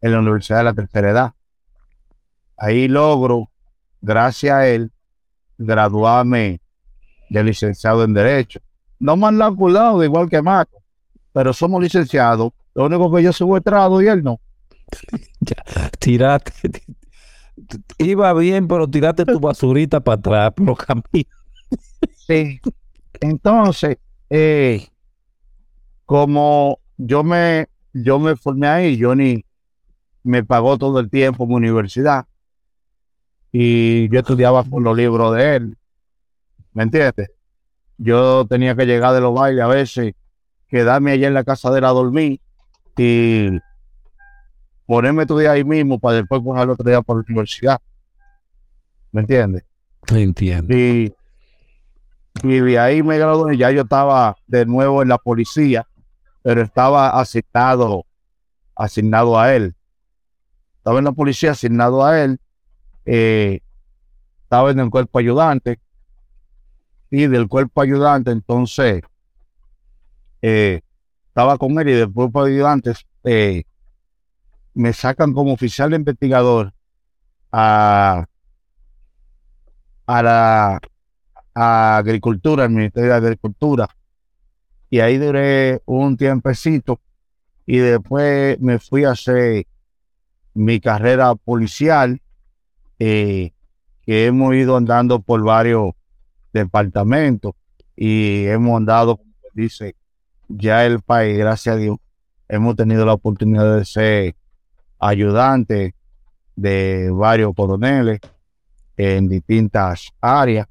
la Universidad de la Tercera Edad. Ahí logro gracias a él, graduarme de licenciado en Derecho. No me han lado igual que Marco, pero somos licenciados. Lo único que yo soy estrado y él no. ya, tirate. Iba bien, pero tirate tu basurita para atrás, pero camino. sí. Entonces, eh, como yo me, yo me formé ahí, Johnny me pagó todo el tiempo en mi universidad y yo estudiaba por los libros de él. ¿Me entiendes? Yo tenía que llegar de los bailes a veces, quedarme allá en la casa de él a dormir y ponerme a estudiar ahí mismo para después coger otro día por la universidad. ¿Me entiendes? Entiendo. Y, y de ahí me gradué, ya yo estaba de nuevo en la policía, pero estaba asignado, asignado a él. Estaba en la policía asignado a él eh, estaba en el cuerpo ayudante y del cuerpo ayudante entonces eh, estaba con él y del cuerpo ayudante eh, me sacan como oficial investigador a, a la agricultura, al Ministerio de Agricultura. Y ahí duré un tiempecito y después me fui a hacer mi carrera policial eh, que hemos ido andando por varios departamentos y hemos andado, como dice, ya el país, gracias a Dios, hemos tenido la oportunidad de ser ayudantes de varios coroneles en distintas áreas.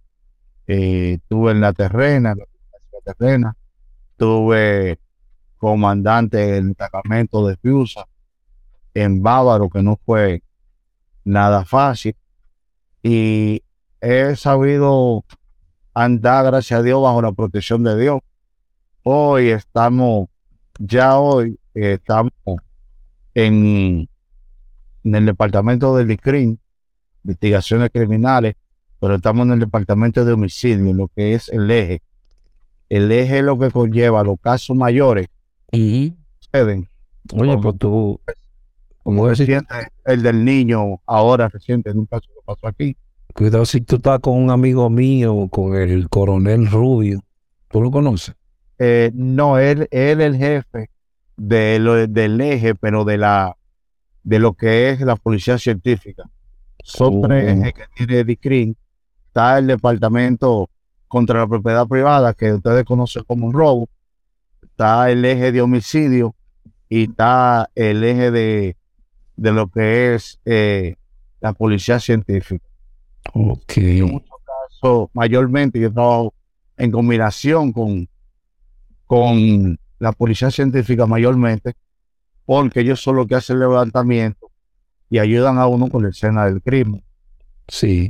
Eh, estuve en la terrena, la terrena, tuve comandante del destacamento de Fiusa en Bávaro, que no fue nada fácil y he sabido andar, gracias a Dios, bajo la protección de Dios. Hoy estamos, ya hoy estamos en, en el departamento del ICRIM, investigaciones criminales, pero estamos en el departamento de homicidio, lo que es el eje. El eje es lo que conlleva los casos mayores. y Oye, pues tú, como el del niño ahora reciente en un caso que pasó aquí. Cuidado si tú estás con un amigo mío, con el coronel Rubio. ¿Tú lo conoces? Eh, no, él, él es el jefe de lo, del eje, pero de la de lo que es la policía científica. Sobre el eje que tiene DICRIN está el departamento contra la propiedad privada, que ustedes conocen como un robo. Está el eje de homicidio y está el eje de de lo que es eh, la policía científica. Ok. En muchos casos, mayormente yo trabajo en combinación con, con la policía científica mayormente, porque ellos son los que hacen el levantamiento y ayudan a uno con la escena del crimen. Sí.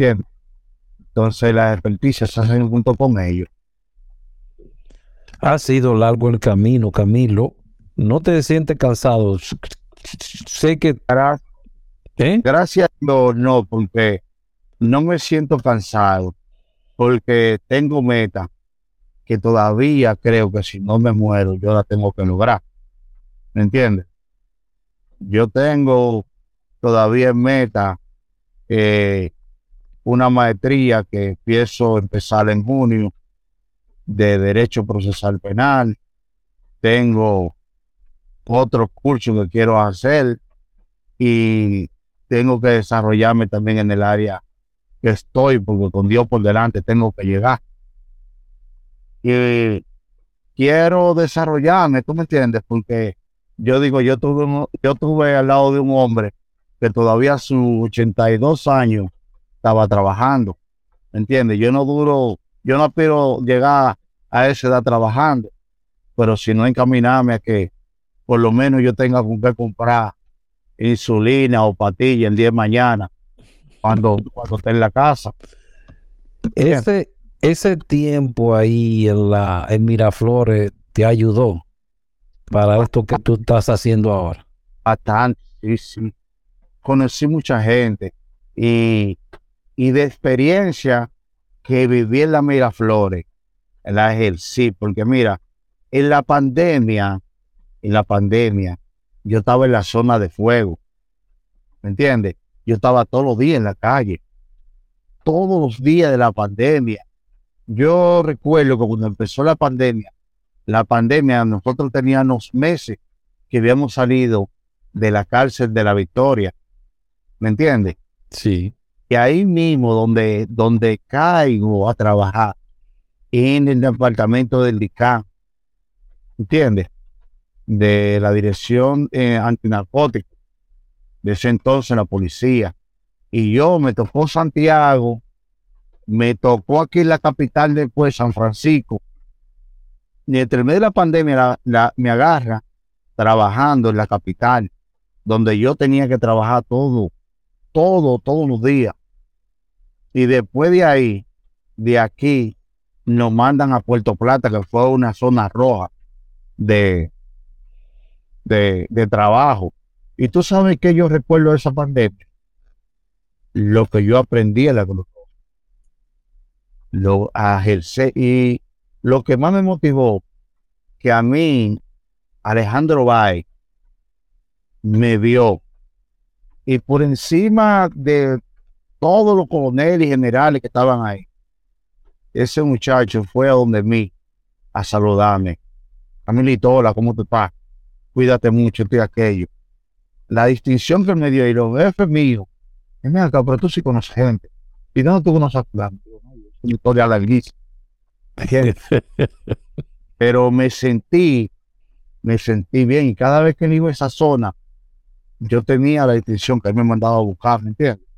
Entonces las experticias se hacen junto con ellos. Ha sido largo el camino, Camilo. ¿No te sientes cansado? sé que... ¿Eh? Gracias, no, no, porque no me siento cansado, porque tengo meta que todavía creo que si no me muero, yo la tengo que lograr. ¿Me entiendes? Yo tengo todavía en meta eh, una maestría que empiezo a empezar en junio de Derecho Procesal Penal. Tengo otros cursos que quiero hacer y tengo que desarrollarme también en el área que estoy, porque con Dios por delante tengo que llegar. Y quiero desarrollarme, ¿tú me entiendes? Porque yo digo, yo tuve, yo tuve al lado de un hombre que todavía a sus 82 años estaba trabajando, ¿me entiendes? Yo no duro, yo no aspiro llegar a esa edad trabajando, pero si no encaminarme a que por lo menos yo tenga que comprar insulina o patilla el día de mañana cuando, cuando esté en la casa. Ese tiempo ahí en la en Miraflores te ayudó para esto que tú estás haciendo ahora. Bastante, sí, sí. Conocí mucha gente y, y de experiencia que viví en la Miraflores, la ejercí, porque mira, en la pandemia, en la pandemia, yo estaba en la zona de fuego. ¿Me entiendes? Yo estaba todos los días en la calle. Todos los días de la pandemia. Yo recuerdo que cuando empezó la pandemia, la pandemia, nosotros teníamos meses que habíamos salido de la cárcel de la Victoria. ¿Me entiendes? Sí. Y ahí mismo donde, donde caigo a trabajar, en el departamento del DICAN, ¿entiendes? De la dirección eh, antinarcótica, de ese entonces la policía. Y yo me tocó Santiago, me tocó aquí en la capital después, San Francisco. Y entre medio de la pandemia la, me agarra trabajando en la capital, donde yo tenía que trabajar todo, todo, todos los días. Y después de ahí, de aquí, nos mandan a Puerto Plata, que fue una zona roja de, de, de trabajo. Y tú sabes que yo recuerdo de esa pandemia. Lo que yo aprendí en la Cruz Lo ejercer. Y lo que más me motivó, que a mí, Alejandro Bay, me vio. Y por encima de todos los coroneles y generales que estaban ahí, ese muchacho fue a donde mí a saludarme. A mi ¿cómo te estás? Cuídate mucho, estoy aquello. La distinción que me dio y los jefes míos, es acá, pero tú sí conoces gente. ¿Y no tú conoces a una historia larguísima. pero me sentí, me sentí bien. Y cada vez que iba a esa zona, yo tenía la distinción que él me mandaba a buscar, ¿me entiendes?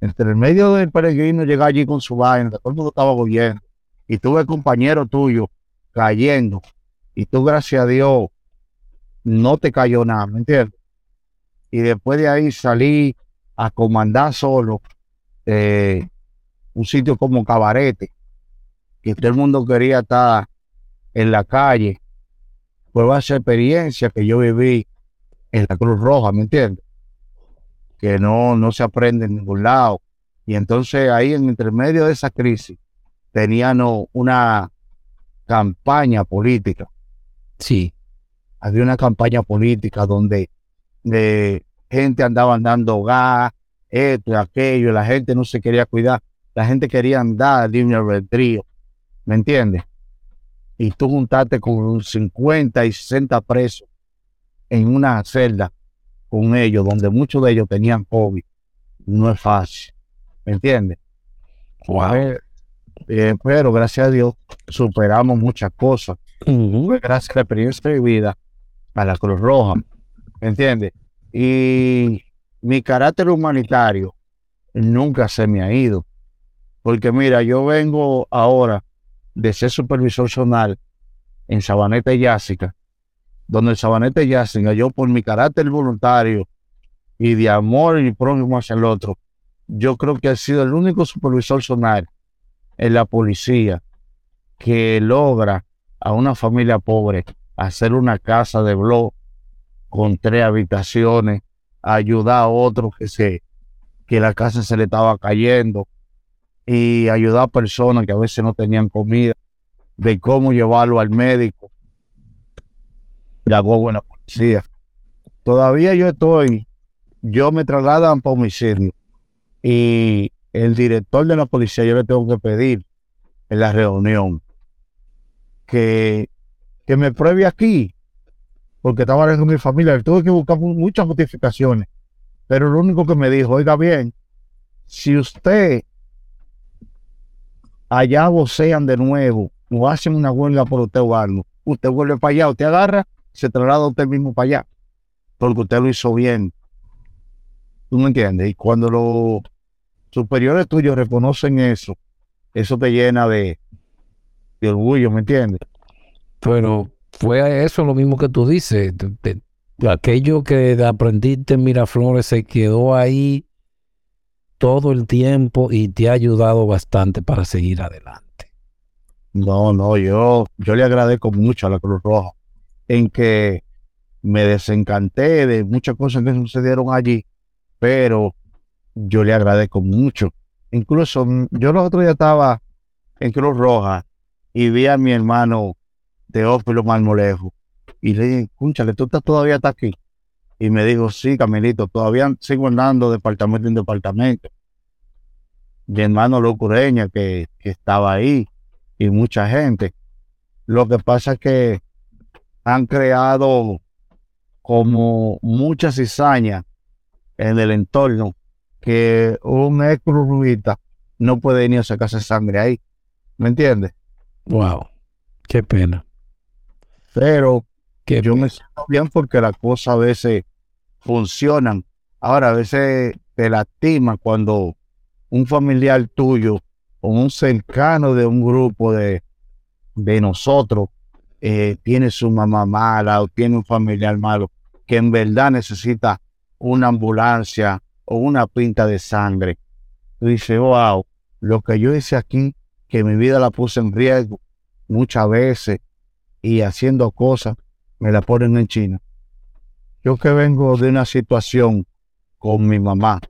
entre el medio del peregrino llega allí con su vaina, todo el mundo estaba huyendo, y tuve compañero tuyo cayendo, y tú, gracias a Dios, no te cayó nada, ¿me entiendes? Y después de ahí salí a comandar solo eh, un sitio como Cabarete, que todo el mundo quería estar en la calle, fue esa experiencia que yo viví en la Cruz Roja, ¿me entiendes? que no, no se aprende en ningún lado. Y entonces ahí en intermedio de esa crisis teníamos una campaña política. Sí. Había una campaña política donde de gente andaba andando gas, esto y aquello, la gente no se quería cuidar, la gente quería andar de un albedrío, ¿me entiendes? Y tú juntaste con 50 y 60 presos en una celda con ellos, donde muchos de ellos tenían COVID, no es fácil. ¿Me entiendes? Eh, pero gracias a Dios superamos muchas cosas. gracias a la experiencia de vida a la Cruz Roja. ¿Me entiendes? Y mi carácter humanitario nunca se me ha ido. Porque mira, yo vengo ahora de ser supervisor zonal en Sabaneta y Yásica donde el Sabanete Yacing, yo por mi carácter voluntario y de amor y próximo hacia el otro, yo creo que ha sido el único supervisor sonar en la policía que logra a una familia pobre hacer una casa de blog con tres habitaciones, ayudar a otros que se que la casa se le estaba cayendo y ayudar a personas que a veces no tenían comida. de cómo llevarlo al médico. La buena policía. Todavía yo estoy, yo me trasladan para homicidio y el director de la policía yo le tengo que pedir en la reunión que, que me pruebe aquí, porque estaba con mi familia, tuve que buscar muchas justificaciones, pero lo único que me dijo, oiga bien, si usted allá vocean de nuevo o hacen una huelga por usted o algo, usted vuelve para allá, usted agarra, se traslada usted mismo para allá, porque usted lo hizo bien. ¿Tú me entiendes? Y cuando los superiores tuyos reconocen eso, eso te llena de, orgullo, ¿me entiendes? Pero fue eso lo mismo que tú dices. aquello que aprendiste en Miraflores se quedó ahí todo el tiempo y te ha ayudado bastante para seguir adelante. No, no, yo, yo le agradezco mucho a la Cruz Roja en que me desencanté de muchas cosas que sucedieron allí, pero yo le agradezco mucho. Incluso yo los otros días estaba en Cruz Roja y vi a mi hermano Teófilo Marmolejo y le dije, escúchale, tú estás, todavía estás aquí. Y me dijo, sí, Camilito, todavía sigo andando departamento en departamento. Mi hermano Locureña, que, que estaba ahí, y mucha gente. Lo que pasa es que han creado como mucha cizaña en el entorno que un ex no puede ni a sacarse sangre ahí. ¿Me entiendes? Wow, qué pena. Pero yo me siento bien porque las cosas a veces funcionan. Ahora, a veces te lastima cuando un familiar tuyo o un cercano de un grupo de, de nosotros eh, tiene su mamá mala o tiene un familiar malo que en verdad necesita una ambulancia o una pinta de sangre. Tú dices, wow, lo que yo hice aquí, que mi vida la puse en riesgo muchas veces y haciendo cosas, me la ponen en China. Yo que vengo de una situación con mi mamá.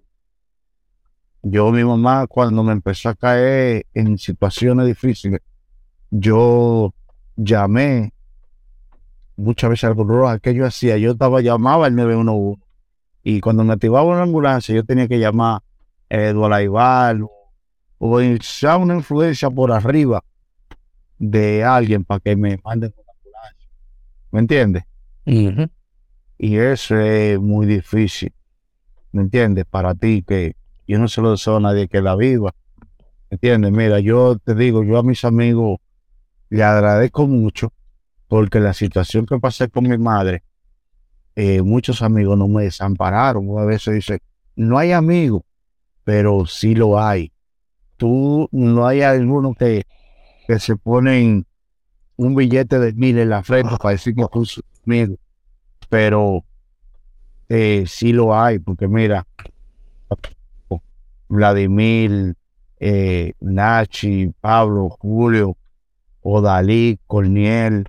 Yo, mi mamá, cuando me empezó a caer en situaciones difíciles, yo llamé muchas veces al Roja. ¿Qué yo hacía? Yo estaba, llamaba al 911 y cuando me activaba una ambulancia, yo tenía que llamar a Eduardo o, o echar una influencia por arriba de alguien para que me manden. ¿Me entiendes? Y eso es muy difícil. ¿Me entiendes? Para ti, que yo no se lo deseo a nadie que la viva. ¿Me entiendes? Mira, yo te digo, yo a mis amigos le agradezco mucho porque la situación que pasé con mi madre, eh, muchos amigos no me desampararon. A veces dice, no hay amigos, pero sí lo hay. Tú, no hay alguno que, que se ponen un billete de mil en la frente para decir que tú amigo. Pero eh, sí lo hay, porque mira, Vladimir, eh, Nachi, Pablo, Julio, Odalí, Corniel,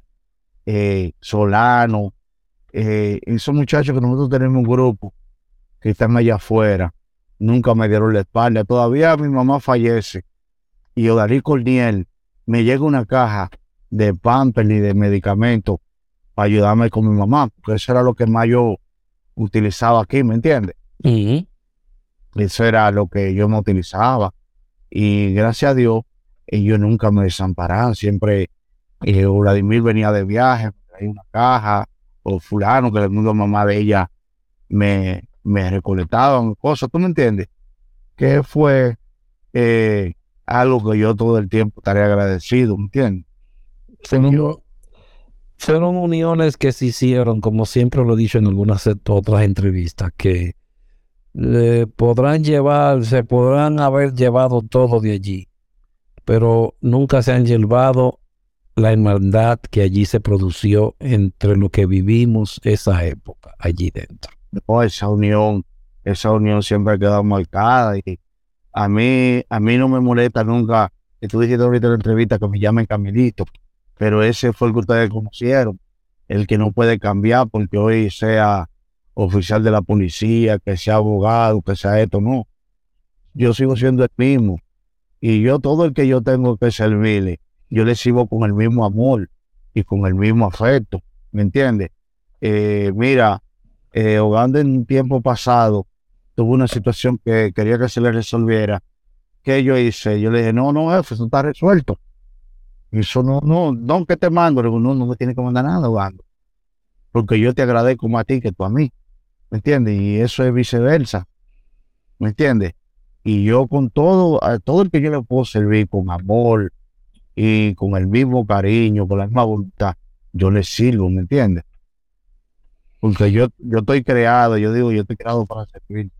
eh, Solano, esos muchachos que nosotros tenemos un grupo que están allá afuera, nunca me dieron la espalda. Todavía mi mamá fallece y Odalí Corniel me llega una caja de pampers y de medicamentos para ayudarme con mi mamá, porque eso era lo que más yo utilizaba aquí, ¿me entiendes? Eso era lo que yo me utilizaba. Y gracias a Dios, ellos nunca me desampararon. Siempre eh, Vladimir venía de viaje, traía una caja, o fulano, que el mundo mamá de ella me, me recolectaban cosas, ¿tú me entiendes? Que fue eh, algo que yo todo el tiempo estaré agradecido, ¿me entiendes? Fueron uniones que se hicieron, como siempre lo he dicho en algunas otras entrevistas, que podrán llevar, se podrán haber llevado todo de allí, pero nunca se han llevado la hermandad que allí se produció entre lo que vivimos esa época allí dentro. esa unión, esa unión siempre ha quedado marcada y a mí, a mí no me molesta nunca, que tú dijiste ahorita en la entrevista que me llamen Camilito, pero ese fue el que ustedes conocieron, el que no puede cambiar porque hoy sea oficial de la policía, que sea abogado, que sea esto, no. Yo sigo siendo el mismo. Y yo todo el que yo tengo que servirle, yo le sirvo con el mismo amor y con el mismo afecto, ¿me entiendes? Eh, mira, eh, en un tiempo pasado tuvo una situación que quería que se le resolviera. ¿Qué yo hice? Yo le dije, no, no, eso está resuelto. Eso no, no, no, que te mando. No, no me tiene que mandar nada. Porque yo te agradezco más a ti que tú a mí. ¿Me entiendes? Y eso es viceversa. ¿Me entiendes? Y yo con todo, a todo el que yo le puedo servir con amor y con el mismo cariño, con la misma voluntad, yo le sirvo, ¿me entiendes? Porque yo, yo estoy creado, yo digo, yo estoy creado para servir.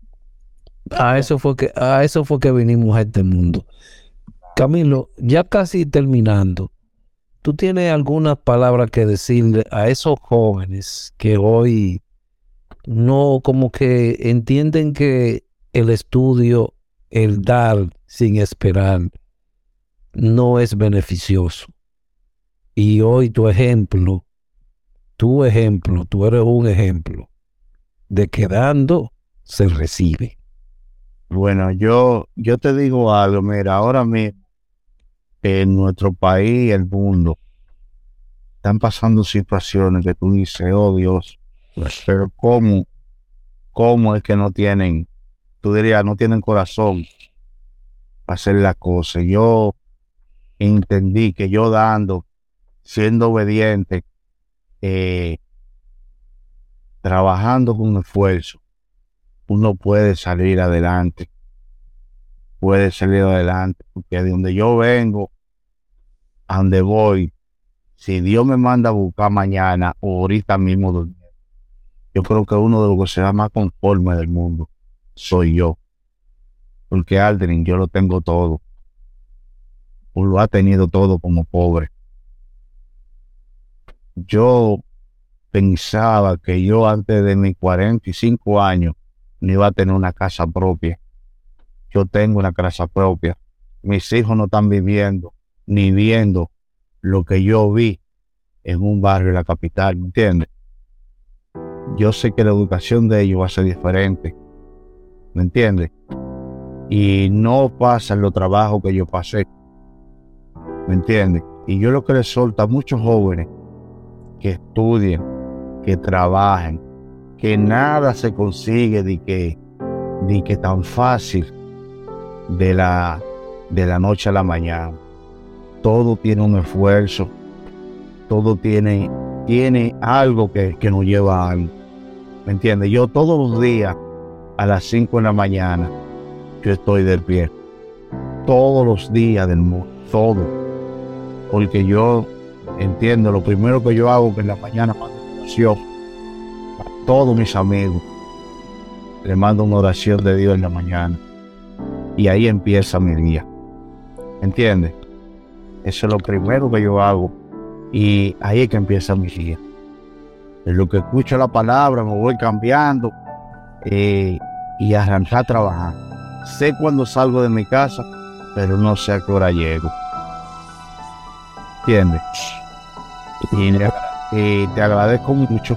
A eso fue que, a eso fue que vinimos a este mundo. Camilo, ya casi terminando, ¿tú tienes algunas palabras que decirle a esos jóvenes que hoy no como que entienden que el estudio, el dar sin esperar, no es beneficioso? Y hoy tu ejemplo, tu ejemplo, tú eres un ejemplo de que dando se recibe. Bueno, yo, yo te digo algo, mira, ahora mismo en nuestro país, el mundo, están pasando situaciones que tú dices, oh Dios, pero ¿cómo, cómo es que no tienen, tú dirías, no tienen corazón para hacer las cosas? Yo entendí que yo dando, siendo obediente, eh, trabajando con esfuerzo, uno puede salir adelante. Puede salir adelante, porque de donde yo vengo, a donde voy, si Dios me manda a buscar mañana o ahorita mismo yo creo que uno de los que será más conforme del mundo soy yo. Porque Aldrin, yo lo tengo todo. O lo ha tenido todo como pobre. Yo pensaba que yo antes de mis 45 años ni va a tener una casa propia. Yo tengo una casa propia. Mis hijos no están viviendo ni viendo lo que yo vi en un barrio de la capital, ¿me entiendes? Yo sé que la educación de ellos va a ser diferente, ¿me entiendes? Y no pasan los trabajos que yo pasé, ¿me entiendes? Y yo lo que les solto a muchos jóvenes que estudien, que trabajen, que nada se consigue de que, de que tan fácil de la, de la noche a la mañana. Todo tiene un esfuerzo, todo tiene, tiene algo que, que nos lleva a algo. ¿Me entiendes? Yo todos los días a las 5 de la mañana, yo estoy de pie. Todos los días del mundo, todo. Porque yo entiendo, lo primero que yo hago que en la mañana mando oración todos mis amigos. Le mando una oración de Dios en la mañana. Y ahí empieza mi día. ¿Entiendes? Eso es lo primero que yo hago. Y ahí es que empieza mi día. En lo que escucho la palabra, me voy cambiando eh, y arrancar a trabajar. Sé cuando salgo de mi casa, pero no sé a qué hora llego. ¿Entiendes? y te agradezco mucho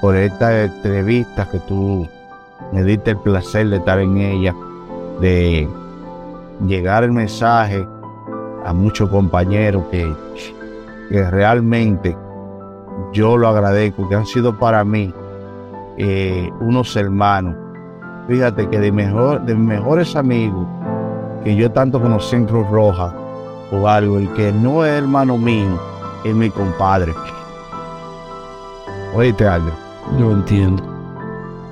por esta entrevista que tú me diste el placer de estar en ella, de llegar el mensaje a muchos compañeros que, que realmente yo lo agradezco, que han sido para mí eh, unos hermanos. Fíjate que de, mejor, de mis mejores amigos que yo tanto conocí en Cruz Roja o algo, el que no es hermano mío, es mi compadre. Oíste algo. Yo entiendo.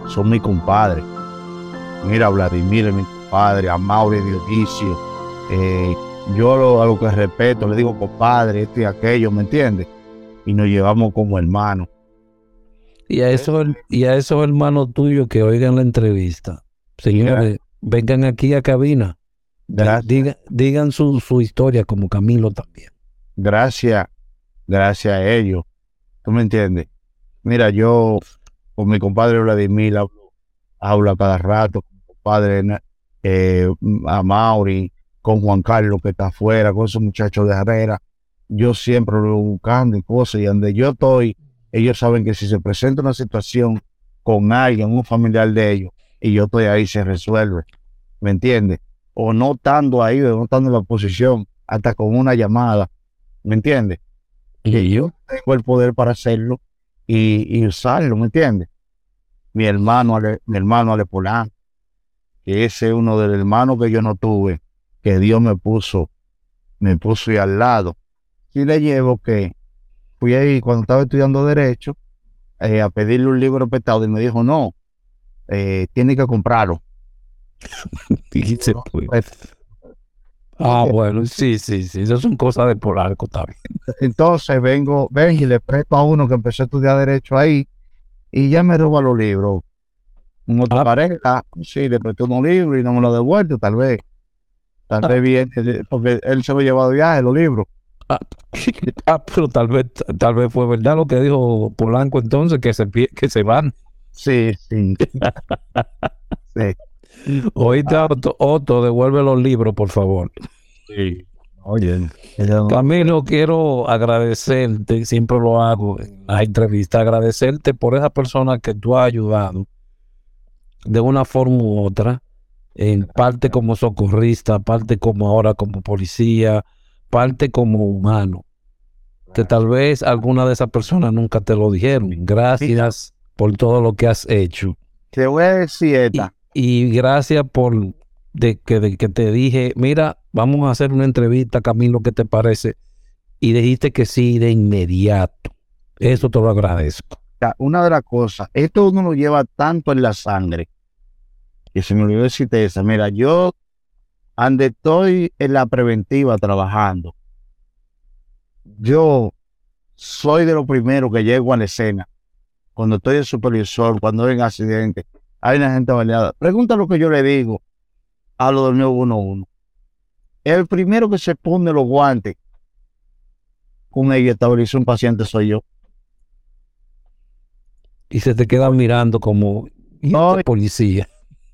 Son mi compadre. Mira, Vladimir mi compadre, a Mauri Dionisio. Eh, yo lo, a lo que respeto, le digo compadre, esto y aquello, ¿me entiendes? Y nos llevamos como hermanos. Y a esos, y a esos hermanos tuyos que oigan la entrevista, señores, vengan aquí a cabina. Digan, digan su, su historia como Camilo también. Gracias, gracias a ellos. ¿Tú me entiendes? Mira, yo con mi compadre Vladimir hablo, hablo cada rato, con mi compadre eh, a Mauri, con Juan Carlos que está afuera, con esos muchachos de Herrera. Yo siempre lo buscando y cosas, y donde yo estoy, ellos saben que si se presenta una situación con alguien, un familiar de ellos, y yo estoy ahí, se resuelve. ¿Me entiendes? O no estando ahí, o no estando en la posición, hasta con una llamada, ¿me entiendes? Y yo, Tengo el poder para hacerlo y, y usarlo, ¿me entiendes? Mi hermano, mi hermano Ale que ese es uno de los hermanos que yo no tuve, que Dios me puso, me puso ahí al lado. Sí le llevo que fui ahí cuando estaba estudiando Derecho eh, a pedirle un libro prestado y me dijo, no, eh, tiene que comprarlo. dijiste, pues. Pues, Ah, bueno, sí, sí, sí. Eso son cosas de Polanco también. Entonces vengo, ven y le presto a uno que empezó a estudiar Derecho ahí y ya me roba los libros. Un otro Ah. pareja, sí, le presté unos libros y no me lo ha devuelto, tal vez. Tal Ah. vez bien, eh, porque él se lo llevado de viaje, los libros. Ah, pero tal vez, tal vez fue verdad lo que dijo Polanco entonces, que se, que se van. Sí, sí. sí, Oíste, Otto, Otto, devuelve los libros, por favor. sí. Oye, no- Camilo, quiero agradecerte, siempre lo hago en las entrevistas, agradecerte por esa persona que tú has ayudado de una forma u otra, en parte como socorrista, parte como ahora como policía, parte como humano, que tal vez alguna de esas personas nunca te lo dijeron. Gracias por todo lo que has hecho. te voy a decir Y, esta. y gracias por de que, de que te dije, mira, vamos a hacer una entrevista, Camilo, ¿qué te parece? Y dijiste que sí de inmediato. Eso te lo agradezco. una de las cosas, esto uno lo lleva tanto en la sangre, que se me olvidó decirte esa. Mira, yo, ande estoy en la preventiva trabajando, yo soy de los primeros que llego a la escena. Cuando estoy de supervisor, cuando hay un accidente, hay una gente baleada. Pregunta lo que yo le digo a lo del 911. El primero que se pone los guantes con ella estabiliza un paciente soy yo. Y se te quedan mirando como ¿y No, este policía.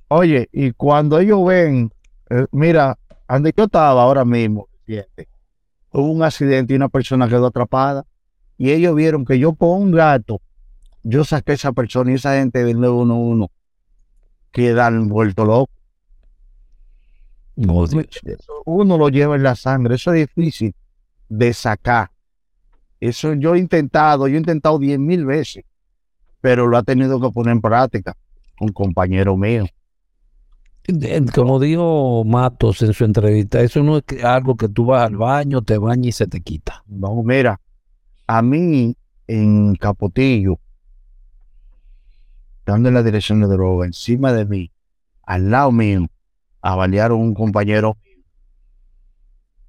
Oye, y cuando ellos ven, eh, mira, donde yo estaba ahora mismo, fíjate, hubo un accidente y una persona quedó atrapada. Y ellos vieron que yo con un gato, yo saqué a esa persona y esa gente del 911 quedan vuelto locos. Oh, uno lo lleva en la sangre, eso es difícil de sacar. Eso yo he intentado, yo he intentado diez mil veces, pero lo ha tenido que poner en práctica un compañero mío. Como dijo Matos en su entrevista, eso no es algo que tú vas al baño, te bañas y se te quita. No, mira, a mí en Capotillo, dando en la dirección de droga, encima de mí, al lado mío, avaliaron un compañero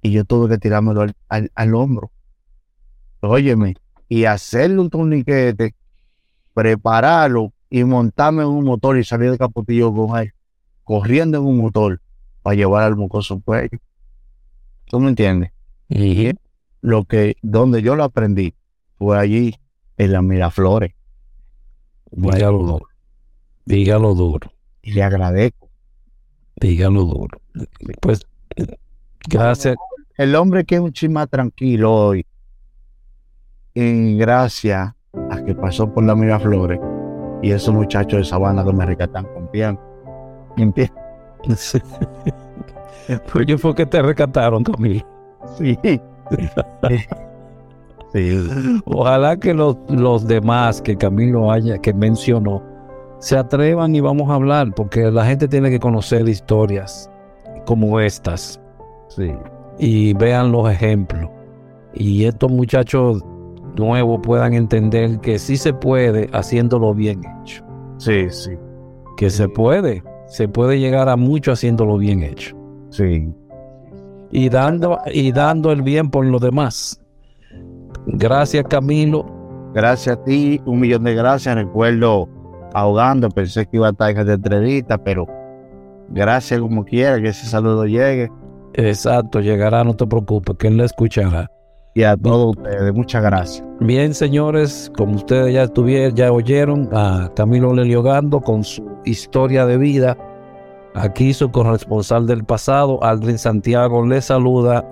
y yo tuve que tirármelo al, al- al hombro. Óyeme, y hacerle un torniquete, prepararlo y montarme en un motor y salir de Capotillo con él, corriendo en un motor para llevar al mocoso cuello. ¿Tú me entiendes? Ujú. lo que donde yo lo aprendí fue allí en las Miraflores Dígalo duro. Dígalo duro. y le agradezco. Dígalo duro. Pues, gracias. El hombre que es un chisma tranquilo hoy, y gracias a que pasó por las Miraflores y esos muchachos de Sabana que me rescatan con piano. Pues yo fue que te rescataron, Camilo. Sí. sí. Ojalá que los, los demás que Camilo haya, que mencionó, se atrevan y vamos a hablar, porque la gente tiene que conocer historias como estas Sí. y vean los ejemplos. Y estos muchachos nuevos puedan entender que sí se puede haciéndolo bien hecho. Sí, sí. Que se puede, se puede llegar a mucho haciéndolo bien hecho. Sí. Y dando, y dando el bien por los demás. Gracias, Camilo. Gracias a ti, un millón de gracias. Recuerdo ahogando, pensé que iba a estar en esta entrevista, pero gracias como quiera, que ese saludo llegue. Exacto, llegará, no te preocupes, que él la escuchará. A todos ustedes, muchas gracias. Bien, señores, como ustedes ya estuvieron, ya oyeron a Camilo Leliogando con su historia de vida. Aquí su corresponsal del pasado, Aldrin Santiago, les saluda